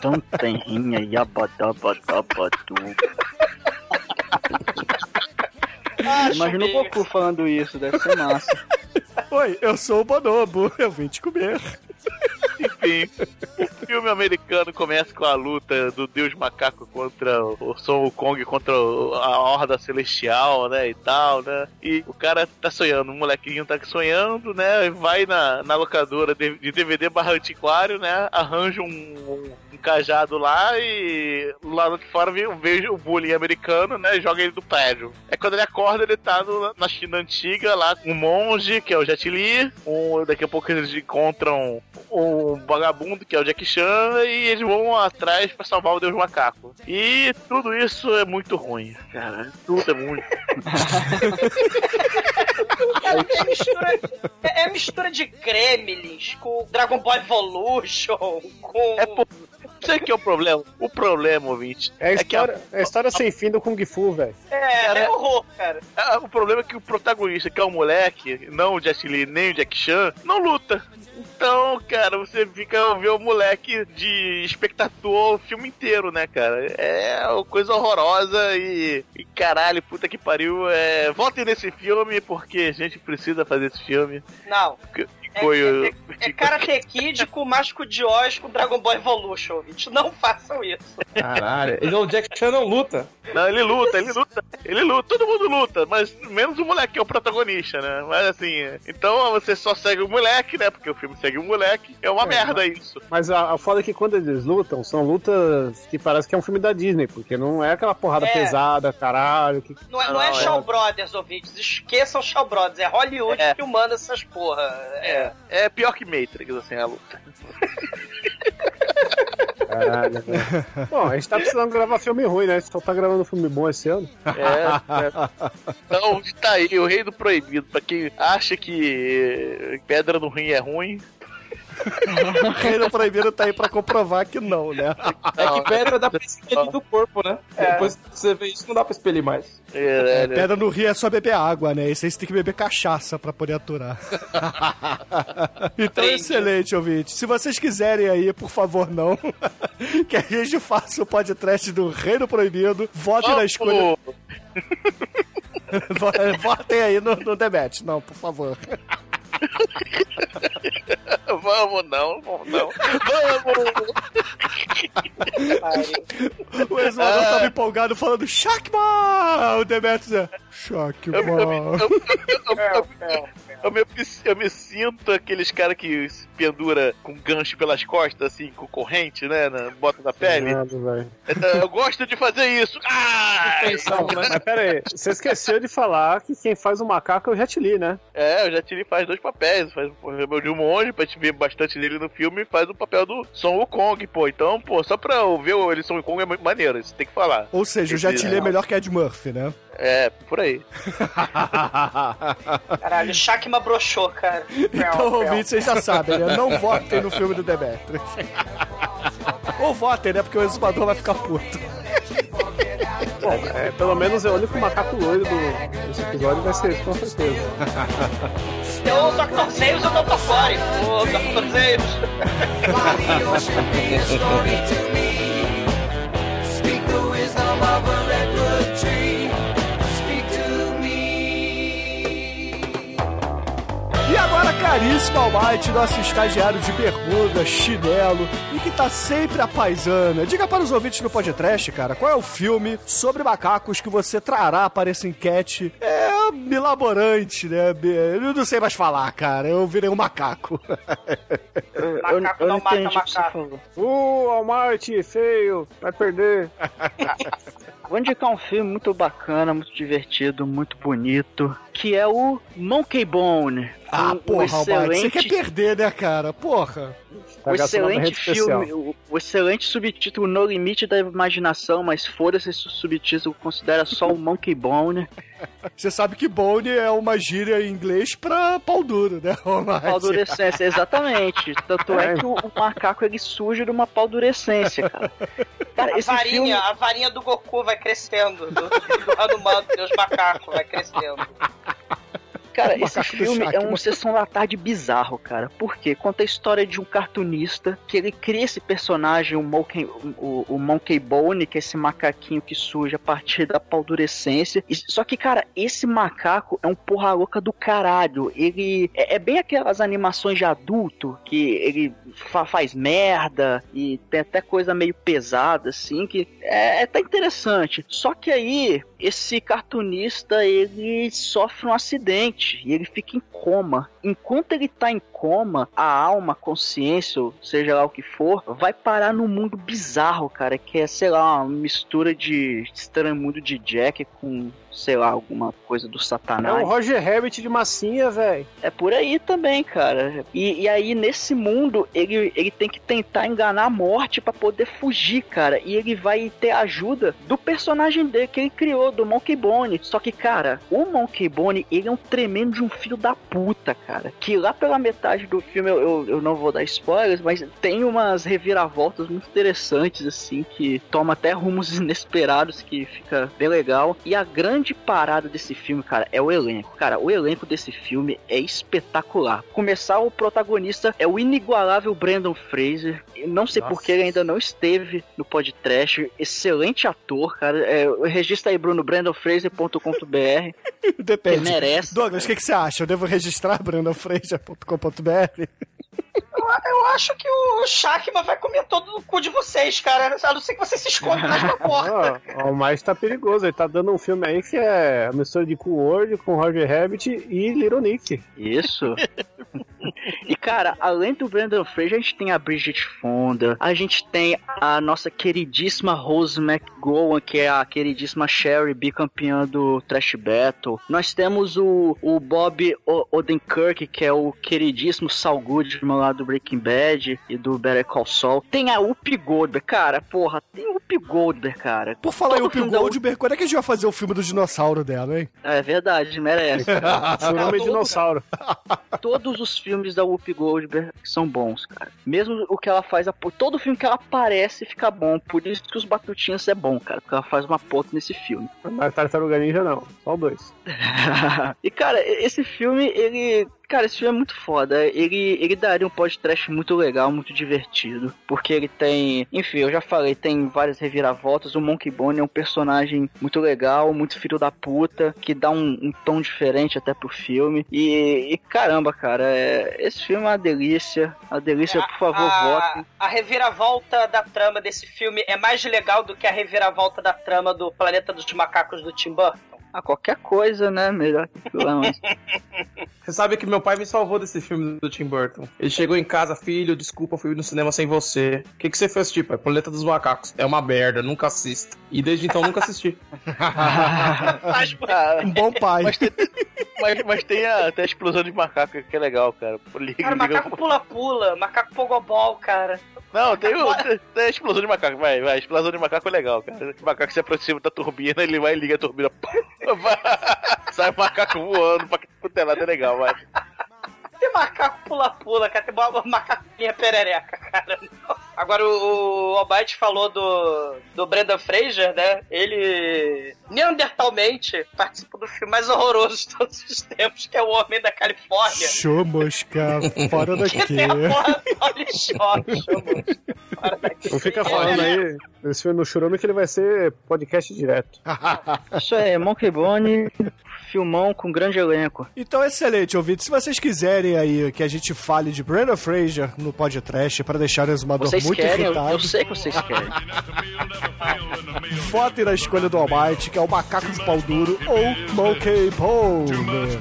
Tão tenrinha e abadabadabadu. Imagina o Goku falando isso, deve ser massa. Oi, eu sou o Bonobo, eu vim te comer. Enfim, o filme americano começa com a luta do Deus Macaco contra o Son Kong, contra a Horda Celestial, né, e tal, né? E o cara tá sonhando, o molequinho tá sonhando, né? Vai na, na locadora de, DVD barra antiquário, né? Arranja um, um cajado lá e lá de fora vejo o bullying americano, né? e Joga ele do prédio. É quando ele acorda, ele tá no- na China antiga, lá com um monge, que é o Jet Li. Um, daqui a pouco eles encontram um vagabundo, que é o Jack Chan, e eles vão atrás pra salvar o Deus Macaco. E tudo isso é muito ruim, cara. Tudo é muito. É mistura, é mistura de Gremlins com Dragon Ball Evolution, com. É por... Sei que é o problema. O problema, ouvinte, É a é que a- história, é a história sem fim do Kung Fu, velho. É, é horror, cara. Ah, O problema é que o protagonista, que é o moleque, não o Jet Li nem o Jack Chan, não luta. Então, cara, você fica vê o moleque de espectador o filme inteiro, né, cara? É uma coisa horrorosa e, e caralho, puta que pariu. É, votem nesse filme porque a gente precisa fazer esse filme. Não. Que foi o. É Karate Kid com Mágico de Oz com Dragon Ball Evolution, gente. Não façam isso. Caralho. Ele, o Jack Chan não luta. Não, ele luta, ele luta, ele luta, todo mundo luta, mas menos o moleque que é o protagonista, né? Mas assim, então você só segue o moleque, né? Porque o filme segue o moleque, é uma É, merda isso. Mas a, a foda é que quando eles lutam, são lutas que parece que é um filme da Disney, porque não é aquela porrada É. pesada, caralho. Que... Não é, não é Shaw Brothers, ouvintes. Esqueçam Shaw Brothers. É Hollywood É. filmando essas porra. É. É pior que Matrix, assim, a luta. Caralho, velho. Bom, a gente tá precisando gravar filme ruim, né? A gente só tá gravando filme bom esse ano. É, é. Então, tá aí, o Rei do Proibido. Pra quem acha que pedra no rim é ruim, Reino Proibido tá aí pra comprovar que não, né? É que pedra dá pra expelir do corpo, né? Depois que você vê isso, não dá pra expelir mais. É, Pedra no rio é só beber água, né? Isso aí você tem que beber cachaça pra poder aturar. então, excelente, ouvinte. Se vocês quiserem aí, por favor, não. que a gente faça o podcast do Reino Proibido. Votem na escolha. Vo- Votem aí no, no debate. Não, por favor. Vamos não, vamos não. Vamos! O exumador tava empolgado falando Shakma! O Demetrius é Shakma. Eu, me, eu me sinto aqueles caras que se pendura com gancho pelas costas, assim, com corrente, né? Na bota da pele. Nada. Então, eu gosto de fazer isso. Ah! Mas pera aí, você esqueceu de falar que quem faz o macaco é o Jet Li, né? É, o Jet Li faz dois papéis. Faz o papel de um monge, pra gente ver bastante dele no filme, e faz o papel do Son Wukong, pô. Então, pô, só pra eu ver ele Son Wukong é muito maneiro, isso tem que falar. Ou seja, o Esse- Jet Li é melhor que Ed Murphy, né? É, por aí. Caralho, Shakma broxou, cara. Então, ouvintes, vocês já sabem, né? Não votem no filme do Demetrius. Ou votem, né? Porque o exumador vai ficar puto. Bom, é, pelo menos é o único macaco loiro do, desse episódio vai ser com certeza. Tem o Dr. Zeus e o Dr. Fore. O Dr. Zeus. Speak the wisdom of a redwood tree. E agora, caríssimo Almighty, nosso estagiário de bermuda, chinelo e que tá sempre a paisana. Diga para os ouvintes do podcast, cara, qual é o filme sobre macacos que você trará para essa enquete? É milaborante, né? Eu não sei mais falar, cara. Eu virei um macaco. Macaco não mata macaco. Uh, Almighty, feio, vai perder. Vou indicar um filme muito bacana, muito divertido, muito bonito, que é o Monkey Bone. Ah, Um- um porra, Almighty, você quer excelente- perder, né, cara? Porra. O excelente filme, o, o excelente subtítulo No Limite da Imaginação, mas foda-se esse subtítulo, considera só o Monkey Bone. Você sabe que bone é uma gíria em inglês pra pau duro, né, Almighty? Paudurescência, exatamente. Tanto é que o, o macaco ele surge de uma paudurescência, cara. Cara, A varinha, filme. a varinha do Goku vai crescendo. Do, do Hanuman, Deus macaco, vai crescendo. Cara, O esse filme é um sessão da tarde bizarro, cara. Por quê? Conta a história de um cartunista que ele cria esse personagem, o Monkey, o, o Monkey Bone, que é esse macaquinho que surge a partir da paudurescência. E- Só que, cara, esse macaco é um porra louca do caralho. Ele é, é bem aquelas animações de adulto que ele fa- faz merda e tem até coisa meio pesada, assim, que é, é tá interessante. Só que aí, esse cartunista, ele sofre um acidente e ele fica em coma. Enquanto ele tá em coma, a alma, a consciência, ou seja lá o que for, vai parar num mundo bizarro, cara, que é, sei lá, uma mistura de estranho mundo de Jack com, sei lá, alguma coisa do É satanás. o Roger Rabbit de massinha, velho. É por aí também, cara. E, e aí, nesse mundo, ele, ele tem que tentar enganar a morte pra poder fugir, cara. E ele vai ter a ajuda do personagem dele que ele criou, do Monkey Bone. Só que, cara, o Monkey Bone, ele é um tremendo de um filho da puta, cara. Que lá pela metade do filme, eu, eu, eu não vou dar spoilers, mas tem umas reviravoltas muito interessantes, assim, que toma até rumos inesperados, que fica bem legal. E a grande parada desse filme, cara, é o elenco. Cara, o elenco desse filme é espetacular. Começar, o protagonista é o inigualável Brandon Fraser. Eu Não sei Nossa. por que ele ainda não esteve no podcast. Excelente ator, cara. É, registra aí, Bruno, brandonfraser.com.br. Depende. Ele merece. Douglas, o que, que você acha? Eu devo registrar brandonfreja.com.br? Eu, eu acho que o Shakma vai comer todo o cu de vocês, cara. A não ser que você se esconda atrás da porta. O mais tá perigoso. Ele tá dando um filme aí que é a mistura de Cool World com Roger Rabbit e Little Nick. Isso. E cara, além do Brandon Fraser, a gente tem a Bridget Fonda, a gente tem a nossa queridíssima Rose McGowan, que é a queridíssima Sherry, bicampeã do Trash Battle. Nós temos o, o Bob O- Odenkirk, que é o queridíssimo Saul Goodman lá do Breaking Bad e do Better Call Saul. Tem a Whoopi Goldberg, cara, porra, tem a Whoopi Goldberg, cara. Por falar em Todo filme da Goldberg, quando é que a gente vai fazer o filme do dinossauro dela, hein? É verdade, merece. Seu nome é dinossauro. Todos os filmes da Whoopi Goldberg são bons, cara. Mesmo o que ela faz, a- todo filme que ela aparece fica bom. Por isso que os Batutinhas é bom, cara. Porque ela faz uma ponta nesse filme. Mas Tartaruga Ninja não. Só dois. e, cara, esse filme, ele. Cara, esse filme é muito foda. Ele, ele daria um podcast muito legal, muito divertido. Porque ele tem. Enfim, eu já falei, tem várias reviravoltas. O Monkey Bone é um personagem muito legal, muito filho da puta, que dá um, um tom diferente até pro filme. E, e caramba, cara, é- esse filme é uma delícia. Uma delícia, por favor, votem. a, a reviravolta da trama desse filme é mais legal do que a reviravolta da trama do Planeta dos Macacos do Tim Burton. Ah, qualquer coisa, né? Melhor que lá, mas- Você sabe que meu pai me salvou desse filme do Tim Burton. Ele chegou em casa, filho, desculpa, fui no cinema sem você. O que, que você fez, tipo? É Planeta dos Macacos. É uma merda, nunca assisto. E desde então nunca assisti. Um bom pai. Mas tem, mas, mas tem a, tem a explosão de macaco que é legal, cara. Liga, Cara, liga- macaco pula-pula, macaco pogobol, cara. Não, tem, o, tem, tem a explosão de macaco, vai, vai. A explosão de macaco é legal, cara. O macaco se aproxima da turbina, ele vai e liga a turbina. Sai o macaco voando pra que é legal, vai. Tem macaco pula-pula, cara. Tem uma macaquinha perereca, cara. Agora o, o falou do, do Brendan Fraser, né? Ele neandertalmente participa do filme mais horroroso de todos os tempos, que é O Homem da Califórnia. Chomusca, fora Que daqui. tem a porra do Polishop, chamou. Fora daqui. Não fica falando aí esse filme no Churume que ele vai ser podcast direto. Isso aí, Monkey Bone, filmão com grande elenco. Então, excelente, ouvinte. Se vocês quiserem aí que a gente fale de Brandon Fraser no podcast para deixar o exumador Vocês muito querem, eu, irritado, eu sei que vocês querem. votem na escolha do Almighty, que é o macaco de pau duro ou Monkey Boner.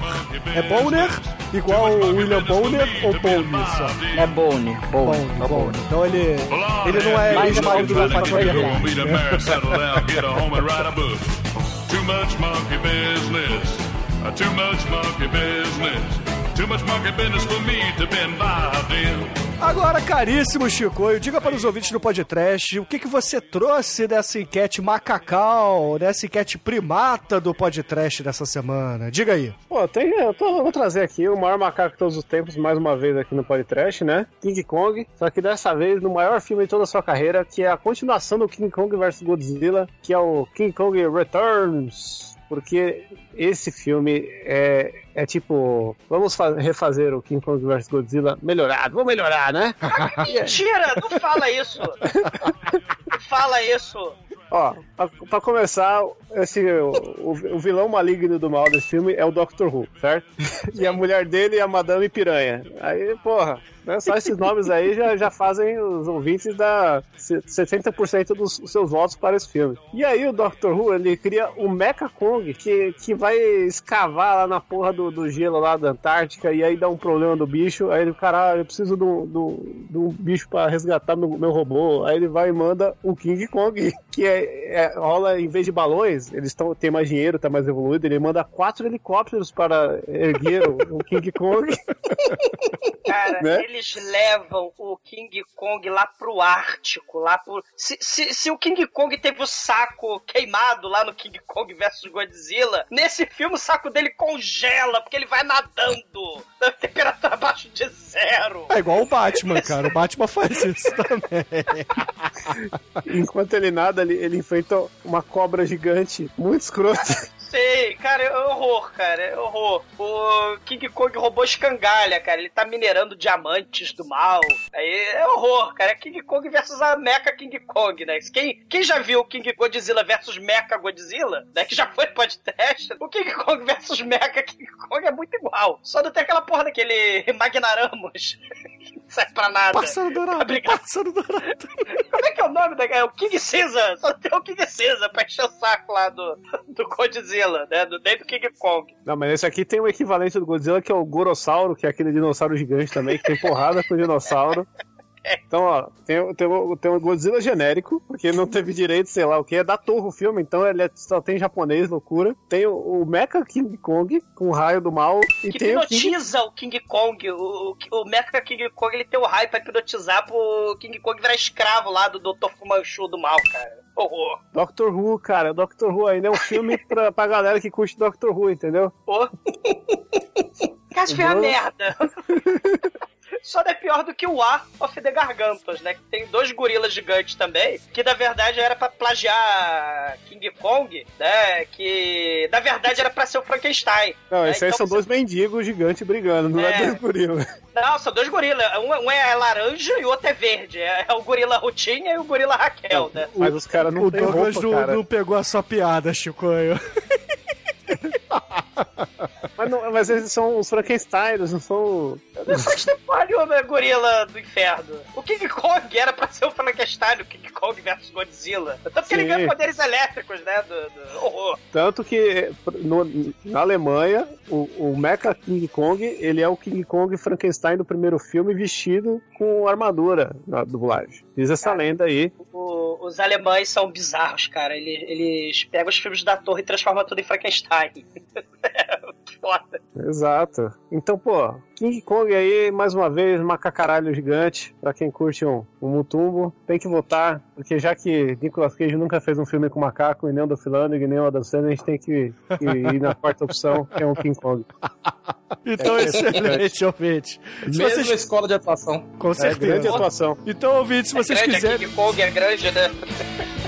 É Boner igual o William Boner ou Boner só? É Bone, Bone, Bone, Bone. Então ele, ele não é Mais da Fátima Bernardes. and write a book. Too much monkey business. Uh, Too much monkey business. Too much monkey business for me to be involved in. Agora, caríssimo Chicoio, diga para os ouvintes do podcast o que, que você trouxe dessa enquete macacal, dessa enquete primata do podcast dessa semana. Diga aí. Pô, tem, eu, tô- eu vou trazer aqui o maior macaco de todos os tempos, mais uma vez aqui no podcast, né? King Kong. Só que dessa vez no maior filme de toda a sua carreira, que é a continuação do King Kong vs Godzilla, que é o King Kong Returns. Porque esse filme é, é tipo, vamos fa- refazer o King Kong vs Godzilla melhorado. Vamos melhorar, né? Mentira, não fala isso. Não fala isso. Ó, pra, pra começar, esse, o, o- o vilão maligno do mal desse filme é o Doctor Who, certo? E a mulher dele é a Madame Piranha. Aí, porra, Né? Só esses nomes aí já, já fazem os ouvintes dar 70% dos seus votos para esse filme. E aí o Doctor Who, ele cria o Mecha Kong, que, que vai escavar lá na porra do, do gelo lá da Antártica, e aí dá um problema do bicho, aí ele, caralho, eu preciso um, um- de um bicho para resgatar meu, meu robô. Aí ele vai e manda o King Kong, que é, é- rola, em vez de balões, eles tão, têm mais dinheiro, tá mais evoluído, ele manda quatro helicópteros para erguer o, o King Kong. Cara, Né? Eles levam o King Kong lá pro Ártico, lá pro. Se, se, se o King Kong teve o saco queimado lá no King Kong versus Godzilla, nesse filme o saco dele congela, porque ele vai nadando na temperatura abaixo de zero. É igual o Batman, cara. O Batman faz isso também. Enquanto ele nada, ele, ele enfrenta uma cobra gigante, muito escrota. Sei, cara, é horror, cara, é horror. O King Kong roubou escangalha, cara. Ele tá minerando diamantes do mal. Aí é horror, cara. É King Kong versus a Mecha King Kong, né? Quem, quem já viu o King Godzilla versus Mecha Godzilla, né? Que já foi podcast, o King Kong versus Mecha King Kong é muito igual. Só não tem aquela porra daquele Magnaramos. Serve pra nada. Pássaro dourado, Obrigado. pássaro dourado. Como é que é o nome da É o King Caesar. Só tem o King Caesar pra encher o saco lá do, do Godzilla, né? Do, dentro do King Kong. Não, mas esse aqui tem o equivalente do Godzilla, que é o Gorossauro, que é aquele dinossauro gigante também, que tem porrada com o dinossauro. Então, ó, tem, o- tem, tem o Godzilla genérico, porque não teve direito, sei lá o que, é da Torre o filme, então ele é- só tem japonês, loucura. Tem o, o Mecha King Kong, com o raio do mal, e que tem o King... hipnotiza o King Kong. O, o, o Mecha King Kong ele tem o raio pra hipnotizar pro King Kong virar escravo lá do Dr. Fumanchu do mal, cara. Horror. Doctor Who, cara, Doctor Who ainda é um filme pra, pra galera que curte Doctor Who, entendeu? Pô. Cara, foi a merda. Só não é pior do que o A of the Gargantos, né? Que tem dois gorilas gigantes também, que na verdade era pra plagiar King Kong, né? Que na verdade era pra ser o Frankenstein. Não, né? esses aí Então são você- dois mendigos gigantes brigando, não é, É. dois gorilas. Não, são dois gorilas. Um, um é laranja e o outro é verde. É, é o gorila Rutinha e o gorila Raquel, né? Mas os caras não O Douglas roupa, cara. não pegou a sua piada, Chicoio. Mas, não- mas eles são os Frankenstein, eles não são... Não faz porra nenhuma é gorila do inferno. O King Kong era pra ser o Frankenstein, o King Kong versus Godzilla. Tanto que ele Sim. ganha poderes elétricos, né? Do, do horror. Tanto que no- na Alemanha, o, o Mecha King Kong, ele é o King Kong Frankenstein do primeiro filme vestido com armadura na dublagem. Diz essa lenda aí. O- os alemães são bizarros, cara. Eles, eles pegam os filmes da torre e transformam tudo em Frankenstein. Foda. Exato. Então, pô, King Kong aí, mais uma vez, macacaralho gigante. Pra quem curte um, um mutumbo, tem que votar. Porque já que Nicolas Cage nunca fez um filme com macaco, e nem o do Flanagan, e nem o Adam Sandler, a gente tem que, que ir na quarta opção, que é o King Kong. Então, É, excelente, ouvinte. Se Mesma vocês... escola de atuação. Com É grande certeza. atuação. Então, ouvinte, se vocês é grande, quiserem... A King Kong é grande, né?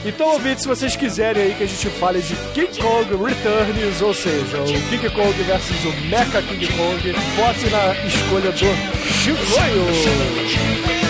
Então, ouvinte, se vocês quiserem aí que a gente fale de King Kong Returns, ou seja, o King Kong versus o Mecha King Kong, vote na escolha do Chicoio.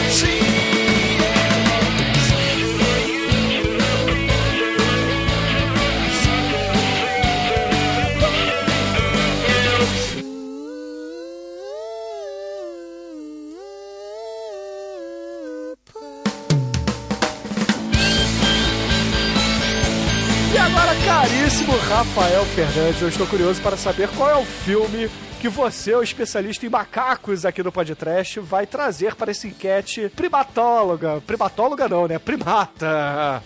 Rafael Fernandes, eu estou curioso para saber qual é o filme que você, o especialista em macacos aqui do Podcast, vai trazer para essa enquete primatóloga. Primatóloga não, né? Primata.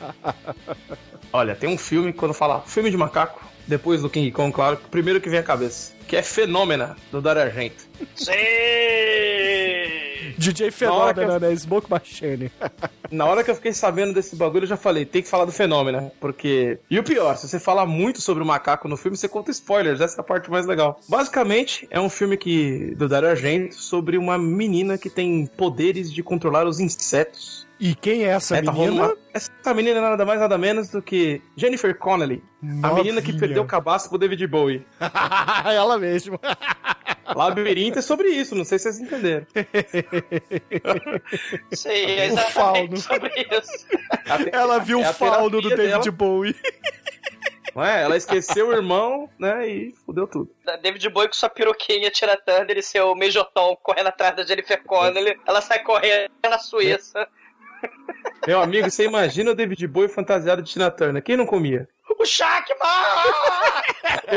Olha, tem um filme, quando fala filme de macaco, depois do King Kong, claro, o primeiro que vem à cabeça, que é Fenômena, do Dario Argento. Sim! DJ Na hora que Fenômeno, eu- né? Smoke Machine. Na hora que eu fiquei sabendo desse bagulho, eu já falei, tem que falar do Fenômena, porque... E o pior, se você falar muito sobre o macaco no filme, você conta spoilers, essa é a parte mais legal. Basicamente, é um filme que do Dario Argento sobre uma menina que tem poderes de controlar os insetos. E quem é essa É, tá menina? Essa menina é nada mais nada menos do que Jennifer Connelly, a menina que Novinha. perdeu o cabaço pro David Bowie. Ela mesma. Labirinto é sobre isso, não sei se vocês entenderam. Sim, é O fauno. exatamente sobre isso. Ela viu É o fauno do David dela. Bowie. Não é? Ela esqueceu o irmão, né? E fudeu tudo. David Bowie com sua peruquinha Tina Turner e seu Major Tom correndo atrás da Jennifer Connelly. Ela sai correndo na Suíça. Meu amigo, você imagina o David Bowie fantasiado de Tina Turner. Quem não comia? O Shackman!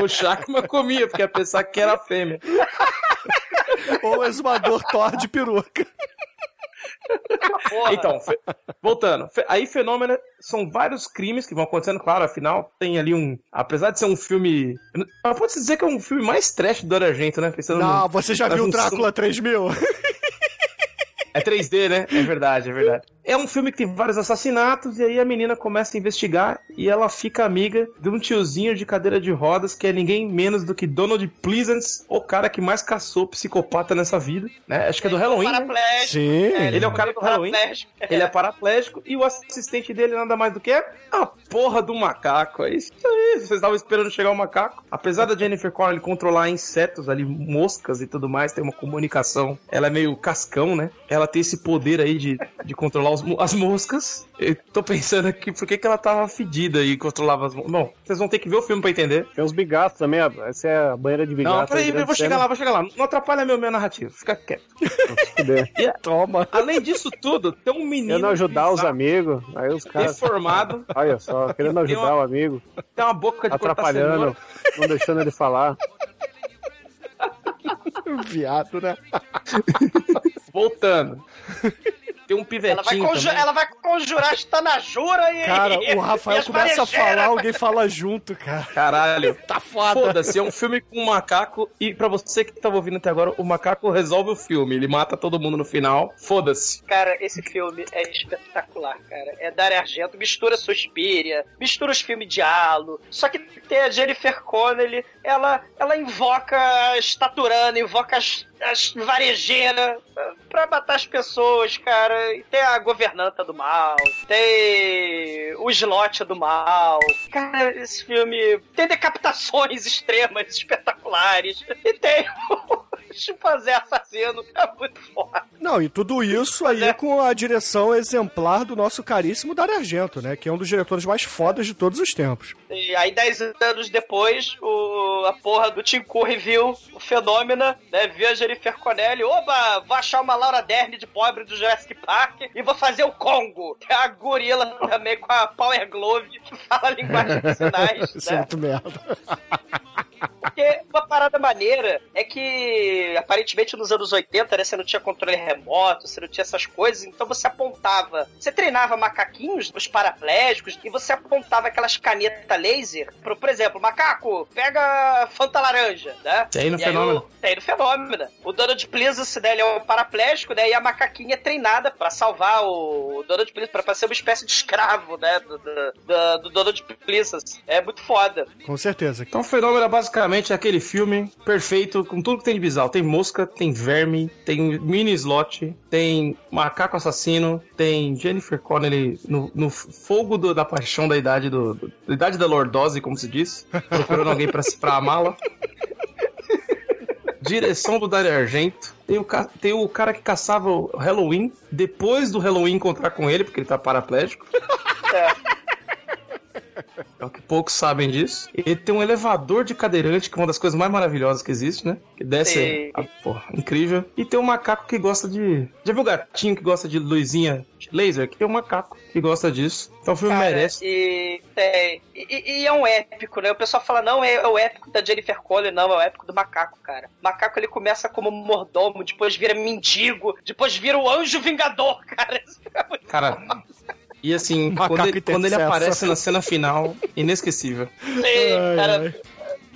O Shackman comia, porque ia pensar que era fêmea. Ou o exumador Thor de peruca. Porra. Então, fe- voltando. Fe- aí, Fenômeno são vários crimes que vão acontecendo. Claro, afinal, tem ali um. Apesar de ser um filme. Mas pode-se dizer que é um filme mais trash do Argento, né? Pensando Não, no- você já na viu o Drácula 3000? É 3D, né? É verdade, é verdade. É um filme que tem vários assassinatos e aí a menina começa a investigar e ela fica amiga de um tiozinho de cadeira de rodas que é ninguém menos do que Donald Pleasance, o cara que mais caçou psicopata nessa vida, né? Acho que é do Halloween, né? Paraplégico. Sim. Ele é o cara do Halloween. Ele é paraplégico e o assistente dele nada mais do que a porra do macaco. É isso aí. Vocês estavam esperando chegar o macaco. Apesar da Jennifer Connelly controlar insetos ali, moscas e tudo mais, tem uma comunicação. Ela é meio cascão, né? Ela tem esse poder aí de, de controlar os mo- as moscas. Eu tô pensando aqui por que, que ela tava fedida e controlava as moscas. Bom, vocês vão ter que ver o filme pra entender. Tem os bigatos também, essa é a banheira de bigato. Não, peraí, aí, eu vou chegar lá, vou chegar lá. Não atrapalha meu, meu narrativo. Fica quieto. Fuder. Toma. Além disso tudo, tem um menino. Querendo ajudar os amigos, aí os caras. Deformado. Olha só, querendo ajudar uma- o amigo, Tem uma boca de atrapalhando, não deixando ele falar. Viado, né? Voltando. Tem um Ela vai, pivetinho conju- também. ela vai conjurar Tanajura e. Cara, e- o Rafael começa a falar, alguém fala junto, cara. Caralho. Tá foda. Foda-se, é um filme com um macaco e pra você que tava ouvindo até agora, o macaco resolve o filme. Ele mata todo mundo no final. Foda-se. Cara, esse filme é espetacular, cara. É Dario Argento, mistura Suspiria, mistura os filmes de Halo. Só que tem a Jennifer Connelly, ela, ela invoca a Estaturana, invoca as, as varejeiras pra matar as pessoas, cara. E tem a governanta do mal, tem o slot do mal. Cara, esse filme tem decapitações extremas, espetaculares. E tem o chimpanzé assassino. É muito foda. Não, e tudo isso aí com a direção exemplar do nosso caríssimo Dario Argento, né? Que é um dos diretores mais fodas de todos os tempos. E aí, dez anos depois, o, a porra do Tim Curry viu o fenômeno, né? Viu a Jennifer Connelly. Oba, vou achar uma Laura Dern de pobre do Jurassic Park e vou fazer o Congo. Tem a gorila também com a Power Glove que fala linguagem de sinais, Isso é né? muito merda. Porque uma parada maneira é que, aparentemente, nos anos 80, né, você não tinha controle remoto, você não tinha essas coisas, então você apontava. Você treinava macaquinhos, os paraplégicos, e você apontava aquelas canetas laser. Pro, por exemplo, macaco, pega Fanta Laranja, né? Tem no E Fenômeno. o- Tem no fenômeno. O Donald Pleasance, né, ele é um paraplégico, né? E a macaquinha é treinada pra salvar o Donald Pleasance, pra, pra ser uma espécie de escravo, né? Do, do, do- do Donald Pleasance. É muito foda. Com certeza. Então o fenômeno é basicamente aquele filme perfeito, com tudo que tem de bizarro. Tem mosca, tem verme, tem mini slot, tem macaco assassino, tem Jennifer Connelly no, no fogo do- da paixão da idade do, do- da idade da lordose, como se diz, procurando alguém pra, pra amá-la. Direção do Dario Argento. Tem o, tem o cara que caçava o Halloween, depois do Halloween encontrar com ele, porque ele tá paraplégico. É o que poucos sabem disso. Ele tem um elevador de cadeirante, que é uma das coisas mais maravilhosas que existe, né? Que desce. A, porra, incrível. E tem um macaco que gosta de. Já viu o gatinho que gosta de luzinha de laser? Que tem um macaco que gosta disso. Então o filme Cara, merece. E, tem- e, e é um épico, né? O pessoal fala, não, é, é o épico da Jennifer Connelly, não, é o épico do macaco, cara. O macaco, ele começa como mordomo, depois vira mendigo, depois vira o anjo vingador, cara. Isso é muito Cara. E assim, quando ele, quando ele aparece na cena final, inesquecível. sim, Ai, cara. ai.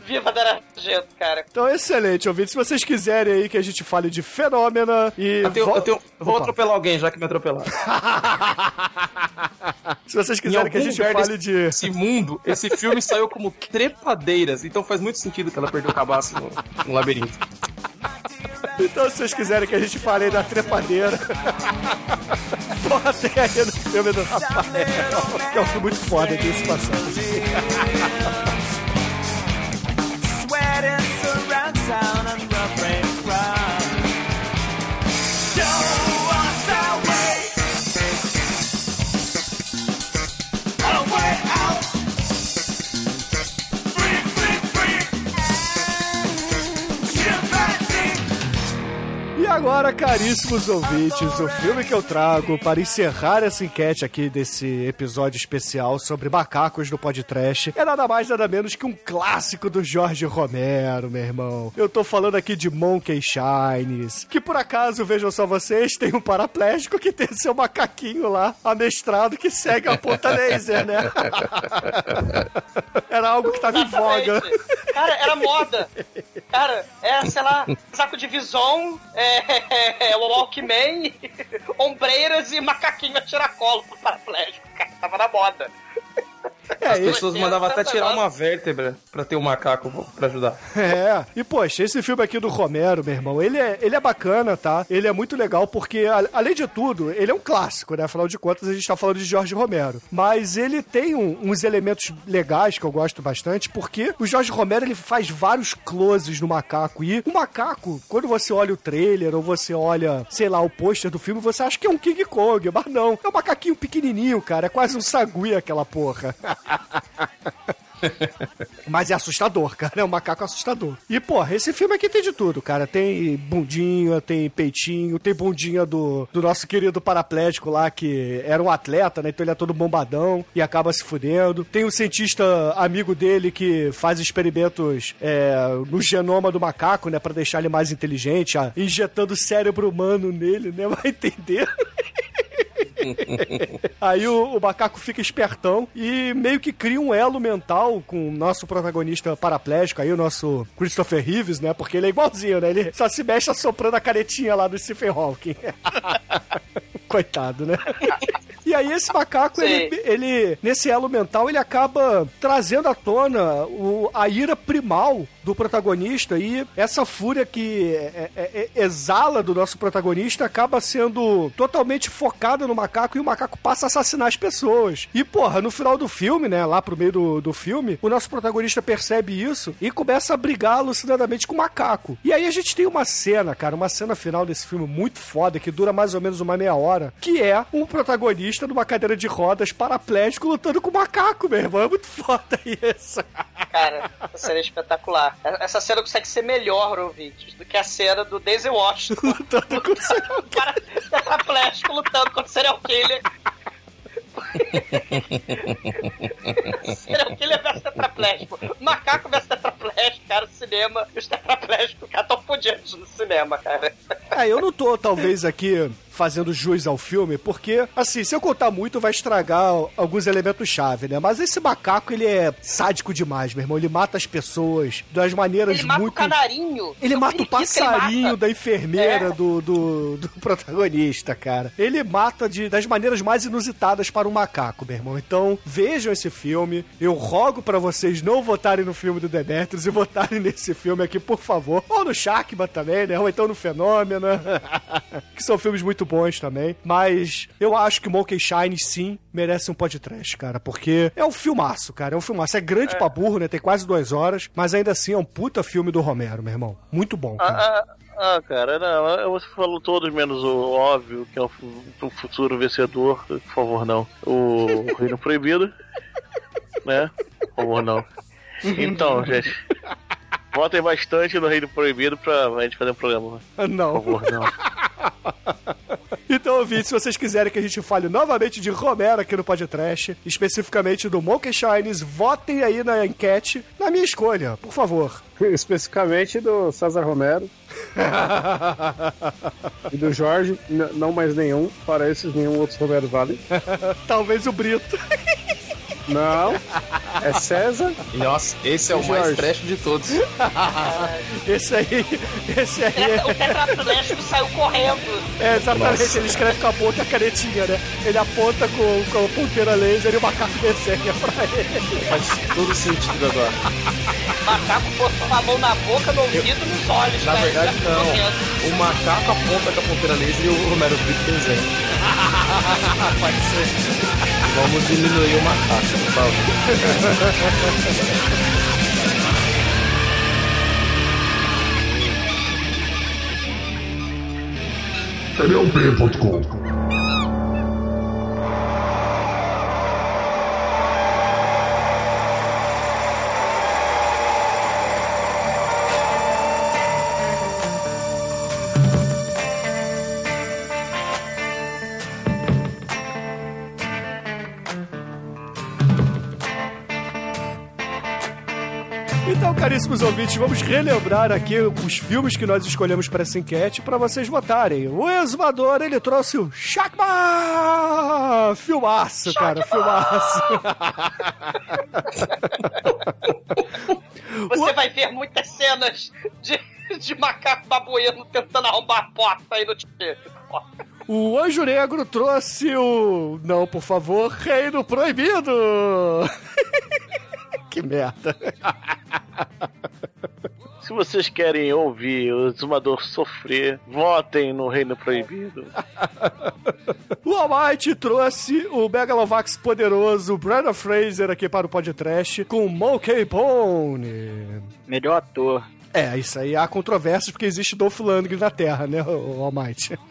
Viva Dara Argento, cara. Então, excelente, ouvintes. Se vocês quiserem aí que a gente fale de fenômena e. Eu, tenho- vo- eu tenho- eu vou atropelar alguém, já que me atropelaram. Se vocês Em quiserem que a gente fale desse, de. desse mundo, esse filme saiu como trepadeiras. Então faz muito sentido que ela perdeu o cabaço no, no labirinto. Então, se vocês quiserem que a gente fale da trepadeira, botem aí no filme do Rafael, que é um filme muito foda desse passagem. caríssimos ouvintes, o filme que eu trago para encerrar essa enquete aqui desse episódio especial sobre macacos no podcast é nada mais nada menos que um clássico do Jorge Romero, meu irmão. Eu tô falando aqui de Monkey Shines, que por acaso, vejam só vocês, tem um paraplégico que tem seu macaquinho lá, amestrado, que segue a ponta laser, né? Era algo que tava em voga. Cara, era moda. Cara, é, sei lá, saco de vison, é, é, o Walkman, ombreiras e macaquinho a tiracolo pro paraplégico. Cara, tava na moda. As É, pessoas e- mandavam até tirar uma vértebra pra ter um macaco pra ajudar. É, e poxa, esse filme aqui do Romero, meu irmão, ele é, ele é bacana, tá? Ele é muito legal porque, a- além de tudo, ele é um clássico, né? Afinal de contas, a gente tá falando de Jorge Romero. Mas ele tem um- uns elementos legais que eu gosto bastante, porque o Jorge Romero, ele faz vários closes no macaco. E o macaco, quando você olha o trailer ou você olha, sei lá, o pôster do filme, você acha que é um King Kong, mas não. É um macaquinho pequenininho, cara. É quase um sagui aquela porra. Mas é assustador, cara. É um macaco assustador. E, porra, esse filme aqui tem de tudo, cara. Tem bundinha, tem peitinho, tem bundinha do, do nosso querido paraplégico lá, que era um atleta, né? Então ele é todo bombadão e acaba se fudendo. Tem o cientista amigo dele que faz experimentos é, no genoma do macaco, né? Pra deixar ele mais inteligente, ah, injetando cérebro humano nele, né? Vai entender. Aí o, o macaco fica espertão e meio que cria um elo mental com o nosso protagonista paraplégico aí, o nosso Christopher Reeves, né? Porque ele é igualzinho, né? Ele só se mexe assoprando a caretinha lá do Stephen Hawking. Coitado, né? E aí esse macaco, ele, ele, nesse elo mental, ele acaba trazendo à tona o, a ira primal do protagonista e essa fúria que é- é- é- exala do nosso protagonista acaba sendo totalmente focada no macaco e o macaco passa a assassinar as pessoas. E, porra, no final do filme, né, lá pro meio do, do filme, o nosso protagonista percebe isso e começa a brigar alucinadamente com o macaco. E aí a gente tem uma cena, cara, uma cena final desse filme muito foda, que dura mais ou menos uma meia hora, que é um protagonista numa cadeira de rodas paraplégico lutando com o macaco, meu irmão. É muito foda isso. Cara, cena é espetacular. Essa cena consegue ser melhor, ouvintes, do que a cena do Daisy Washington. Lutando com o O cara tetraplégico lutando contra o serial killer. serial killer versus tetraplégico. Macaco versus tetraplégico, cara, no cinema. Os tetraplégicos, cara, tão fodidos no cinema, cara. É, eu não tô, talvez, aqui fazendo jus ao filme, porque, assim, se eu contar muito, vai estragar alguns elementos-chave, né? Mas esse macaco, ele é sádico demais, meu irmão. Ele mata as pessoas das maneiras Ele mata muito... o canarinho. Ele mata o ele passarinho mata. da enfermeira É. do, do, do protagonista, cara. Ele mata de, das maneiras mais inusitadas para um macaco, meu irmão. Então, vejam esse filme. Eu rogo pra vocês não votarem no filme do Demetrius e votarem nesse filme aqui, por favor. Ou no Shackman também, né? Ou então no Fenômeno. que são filmes muito bons também. Mas eu acho que Monkey Shine, sim, merece um podcast, cara. Porque é um filmaço, cara. É um filmaço. É grande pra burro, né? Tem quase duas horas. Mas ainda assim é um puta filme do Romero, meu irmão. Muito bom, cara. Ah, ah, ah, cara, não, você falou todos menos o óbvio, que é o, fu- o futuro vencedor, por favor, não. O Reino Proibido, né? Por favor, não. Então, gente, votem bastante no Reino Proibido pra gente fazer um programa. Não. Por favor, não. Então, ouvintes, se vocês quiserem que a gente fale novamente de Romero aqui no Podcast, especificamente do Monkey Shines, votem aí na enquete na minha escolha, por favor. Especificamente do César Romero e do Jorge, não mais nenhum. Para esses, nenhum outro Romero vale. Talvez o Brito. Não, é César. Nossa, esse é o mais trash de todos. Esse aí, esse aí O tetraplégico saiu correndo. é exatamente, Nossa. ele escreve com a boca e a canetinha, né? Ele aponta com, com a ponteira laser e o macaco desenha pra ele. Faz todo sentido agora. O macaco botou a mão na boca, no ouvido e nos olhos, Na verdade, Ele tá correndo. não. O macaco aponta com a ponteira laser e o Romero Brito desenha. Pode ser. Vamos diminuir o macaco, por favor. TVUP.com caríssimos ouvintes, vamos relembrar aqui os filmes que nós escolhemos para essa enquete para vocês votarem. O Exumador, ele trouxe o Shakma! Filmaço, cara, filmaço. Você vai ver muitas cenas de, de macaco babuíno tentando arrombar a porta aí no. O Anjo Negro trouxe o. Não, por favor, Reino Proibido! que merda. Se vocês querem ouvir o Zumador sofrer, votem no Reino Proibido. O Almighty trouxe o Megalovax poderoso Brandon Fraser aqui para o podcast com Monkey Bone. Melhor ator. É, isso aí há controvérsias porque existe Dolph Lundgren na Terra, né, o Almighty?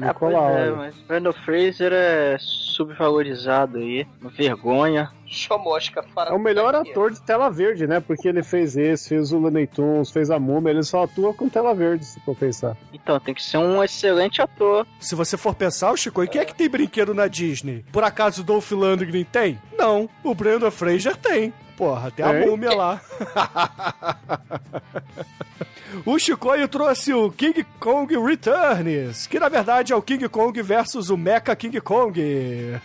Ah, pois é, mas Brandon Fraser é subvalorizado aí, vergonha. Show mosca fora É o melhor ator de tela verde, né? Porque ele fez esse, fez o Looney Tunes, fez a Múmia, ele só atua com tela verde, se for pensar. Então, tem que ser um excelente ator. Se você for pensar, o Chico, e quem é que tem brinquedo na Disney? Por acaso o Dolph Lundgren tem? Não, o Brandon Fraser tem. Porra, tem a múmia lá. o Chicoio trouxe o King Kong Returns, que na verdade é o King Kong versus o Mecha King Kong.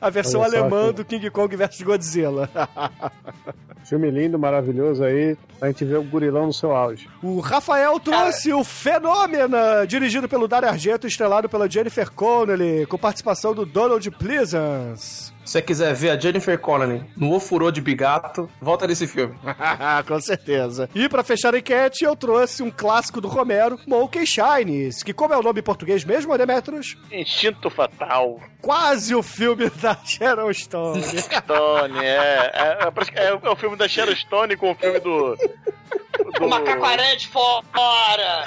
a versão alemã do King Kong versus Godzilla. Filme lindo, maravilhoso aí. A gente vê o gurilão no seu auge. O Rafael trouxe o Fenômena, dirigido pelo Dario Argento, estrelado pela Jennifer Connelly, com participação do Donald Pleasance. Se você quiser ver a Jennifer Connelly no Ofurô de Bigato, volta nesse filme. Com certeza. E pra fechar a enquete, eu trouxe um clássico do Romero, Monkey Shines, que como é o nome em português mesmo, Demetrius? Instinto Fatal. Quase o filme da Sharon Stone. Stone, é. É, é, parece que é, é o filme da Sharon Stone com o filme do. do O macaco aranha de fora!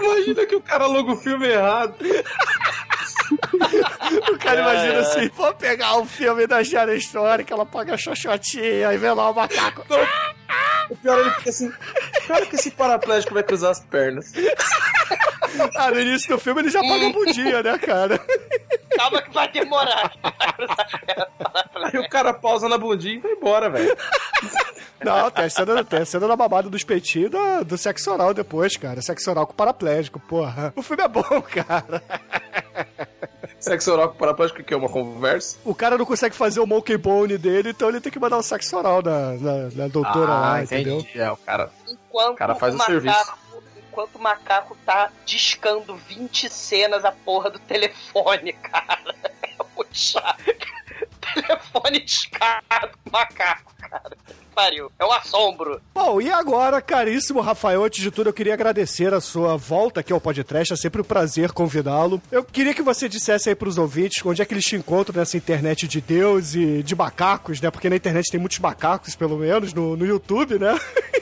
Imagina que o cara logo o filme errado. O cara É. imagina assim, vou pegar o filme da Stone, que ela paga xoxotinha e vê lá o macaco. O pior é ele fica assim. Cara, que esse paraplégico vai cruzar as pernas. Ah, no início do filme ele já paga a bundinha, né, cara? Calma que vai demorar. Aí o cara pausa na bundinha e vai embora, velho. Não, tem a cena, tem a cena da babada dos peitinhos do, do sexo oral depois, cara. Sexo oral com paraplégico, porra. O filme é bom, cara. Sexo oral com paraplégico que é uma conversa. O cara não consegue fazer o monkey bone dele, então ele tem que mandar um sexo oral na, na, na doutora lá, entendeu? entendi. É, o cara. Enquanto O cara faz o serviço. Enquanto o macaco tá discando 20 cenas a porra do telefone, cara. É muito. Telefone discado, macaco, cara. Pariu. É um assombro. Bom, e agora, caríssimo Rafael, antes de tudo, eu queria agradecer a sua volta aqui ao podcast. É sempre um prazer convidá-lo. Eu queria que você dissesse aí pros ouvintes onde é que eles te encontram nessa internet de Deus e de macacos, né? Porque na internet tem muitos macacos, pelo menos, no, no YouTube, né?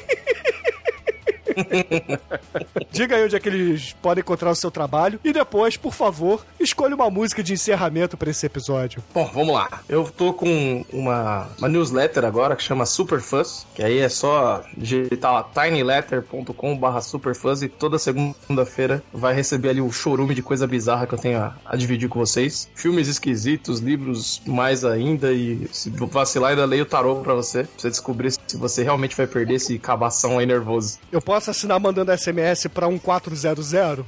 Diga aí onde é que eles podem encontrar o seu trabalho. E depois, por favor, escolha uma música de encerramento pra esse episódio. Bom, vamos lá. Eu tô com uma, uma newsletter agora que chama Superfuzz, que aí é só digitar lá tinyletter.com superfuzz e toda segunda-feira vai receber ali o chorume de coisa bizarra que eu tenho a, a dividir com vocês. Filmes esquisitos, livros mais ainda e se vacilar ainda leio o tarô pra você, pra você descobrir se você realmente vai perder esse cabação aí nervoso. Eu posso assinar mandando SMS pra 1400?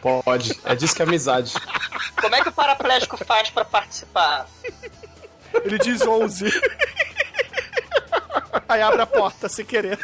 Pode, é disso que é amizade. Como é que o paraplégico faz pra participar? Ele diz 11. Aí abre a porta sem querer.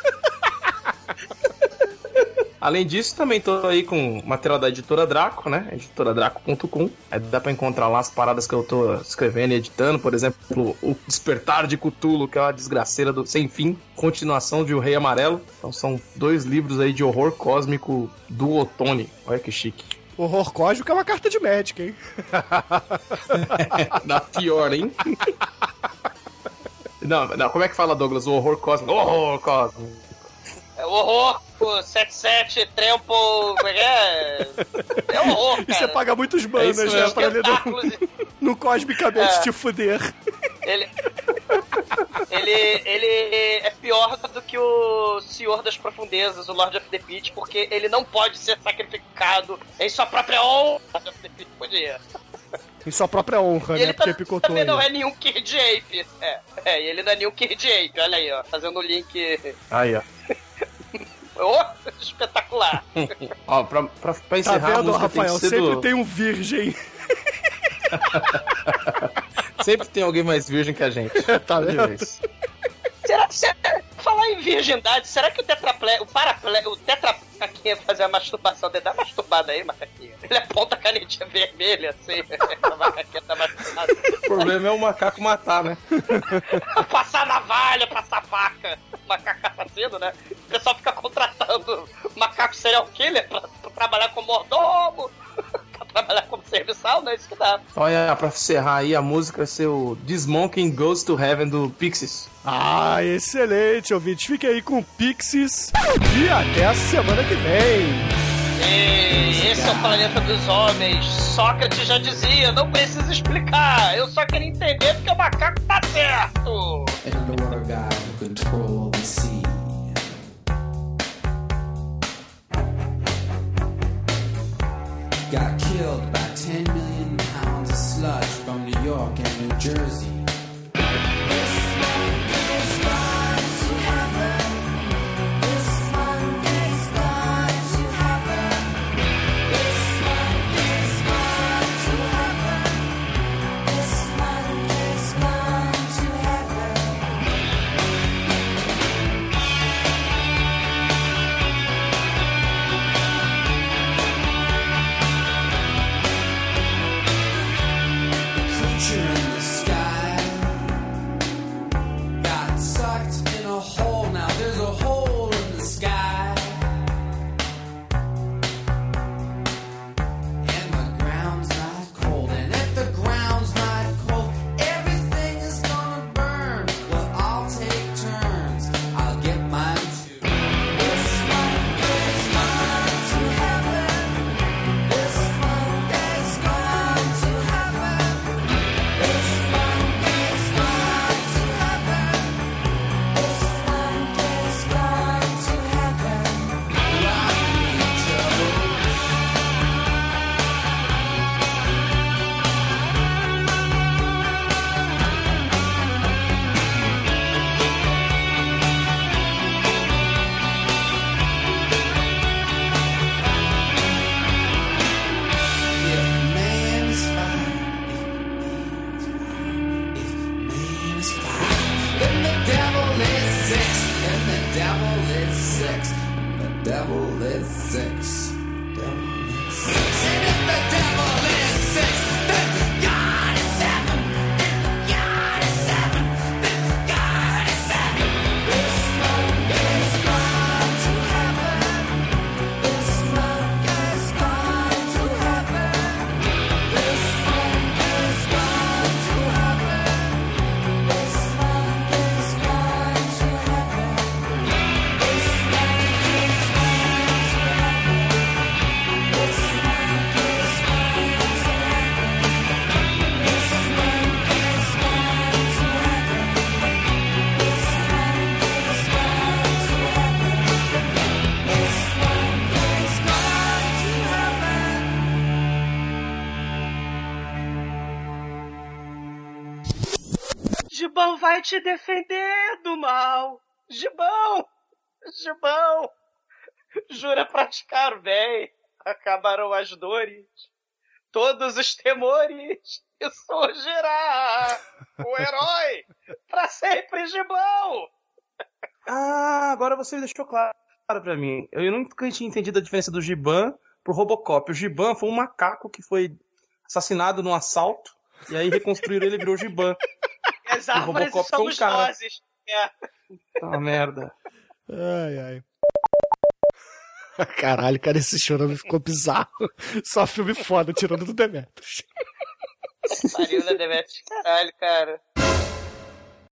Além disso, também tô aí com material da editora Draco, né? editoradraco.com. Aí dá pra encontrar lá as paradas que eu tô escrevendo e editando. Por exemplo, o Despertar de Cthulhu, que é uma desgraceira do Sem Fim. Continuação de O Rei Amarelo. Então são dois livros aí de horror cósmico do Otone. Olha que chique. Horror cósmico é uma carta de médica, hein? Da pior, hein? Não, não, como é que fala, Douglas? O horror cósmico. Horror cósmico. É horror, o 77, Trempo. como é que É É horror. E você cara. paga muitos É banas, isso né? mesmo. Pra ele não, não cosmicamente É. te fuder. Ele. Ele, ele é pior do que o Senhor das Profundezas, o Lord of the Pit, porque ele não pode ser sacrificado em sua própria honra. Lord of the Pit podia. Em sua própria honra, E né? ele Porque tam- picotou também ele. não é nenhum Kid Ape. É, é, e ele não é nenhum Kid Ape, olha aí, ó. Fazendo o link. Aí, ó. Oh, espetacular. Ó, pra, pra, pra Tá encerrar a vendo, música Rafael? tem que Sempre do... tem um virgem. Sempre tem alguém mais virgem que a gente. tá vendo? Será, será, falar em virgindade, será que o tetraple, o paraple, o tetrapaquinha fazer a masturbação dele? Dá uma masturbada aí, macaquinha. Ele aponta a canetinha vermelha, assim. a macaquinha tá masturbada. O problema é o macaco matar, né? passar navalha, passar faca. Macaco assassino, né? O pessoal fica contratando macaco serial killer pra, pra trabalhar como mordomo, pra trabalhar como serviçal, não é isso que dá. Olha, pra encerrar aí, a música vai ser o This Monkey Goes to Heaven do Pixies. Ah, excelente, ouvintes. Fique aí com o Pixies e até a semana que vem. Ei, esse é o planeta dos homens. Sócrates já dizia, não precisa explicar. Eu só queria entender porque o macaco tá certo. Killed by 10 million pounds of sludge from New York and New Jersey. Te defender do mal. Gibão! Gibão! Jura praticar bem. Acabarão as dores. Todos os temores. E surgirá o herói. Pra sempre, Gibão! Ah, agora você me deixou claro pra mim. Eu nunca tinha entendido a diferença do Giban pro Robocop. O Giban foi um macaco que foi assassinado num assalto, e aí reconstruíram ele e virou Giban. As O Robocop um somos cara. nós. É. Tá merda. Ai, ai. Caralho, cara, esse chorando ficou bizarro. Só filme foda, tirando do Demetrius. Pariu, né, Demetrius? Caralho, cara.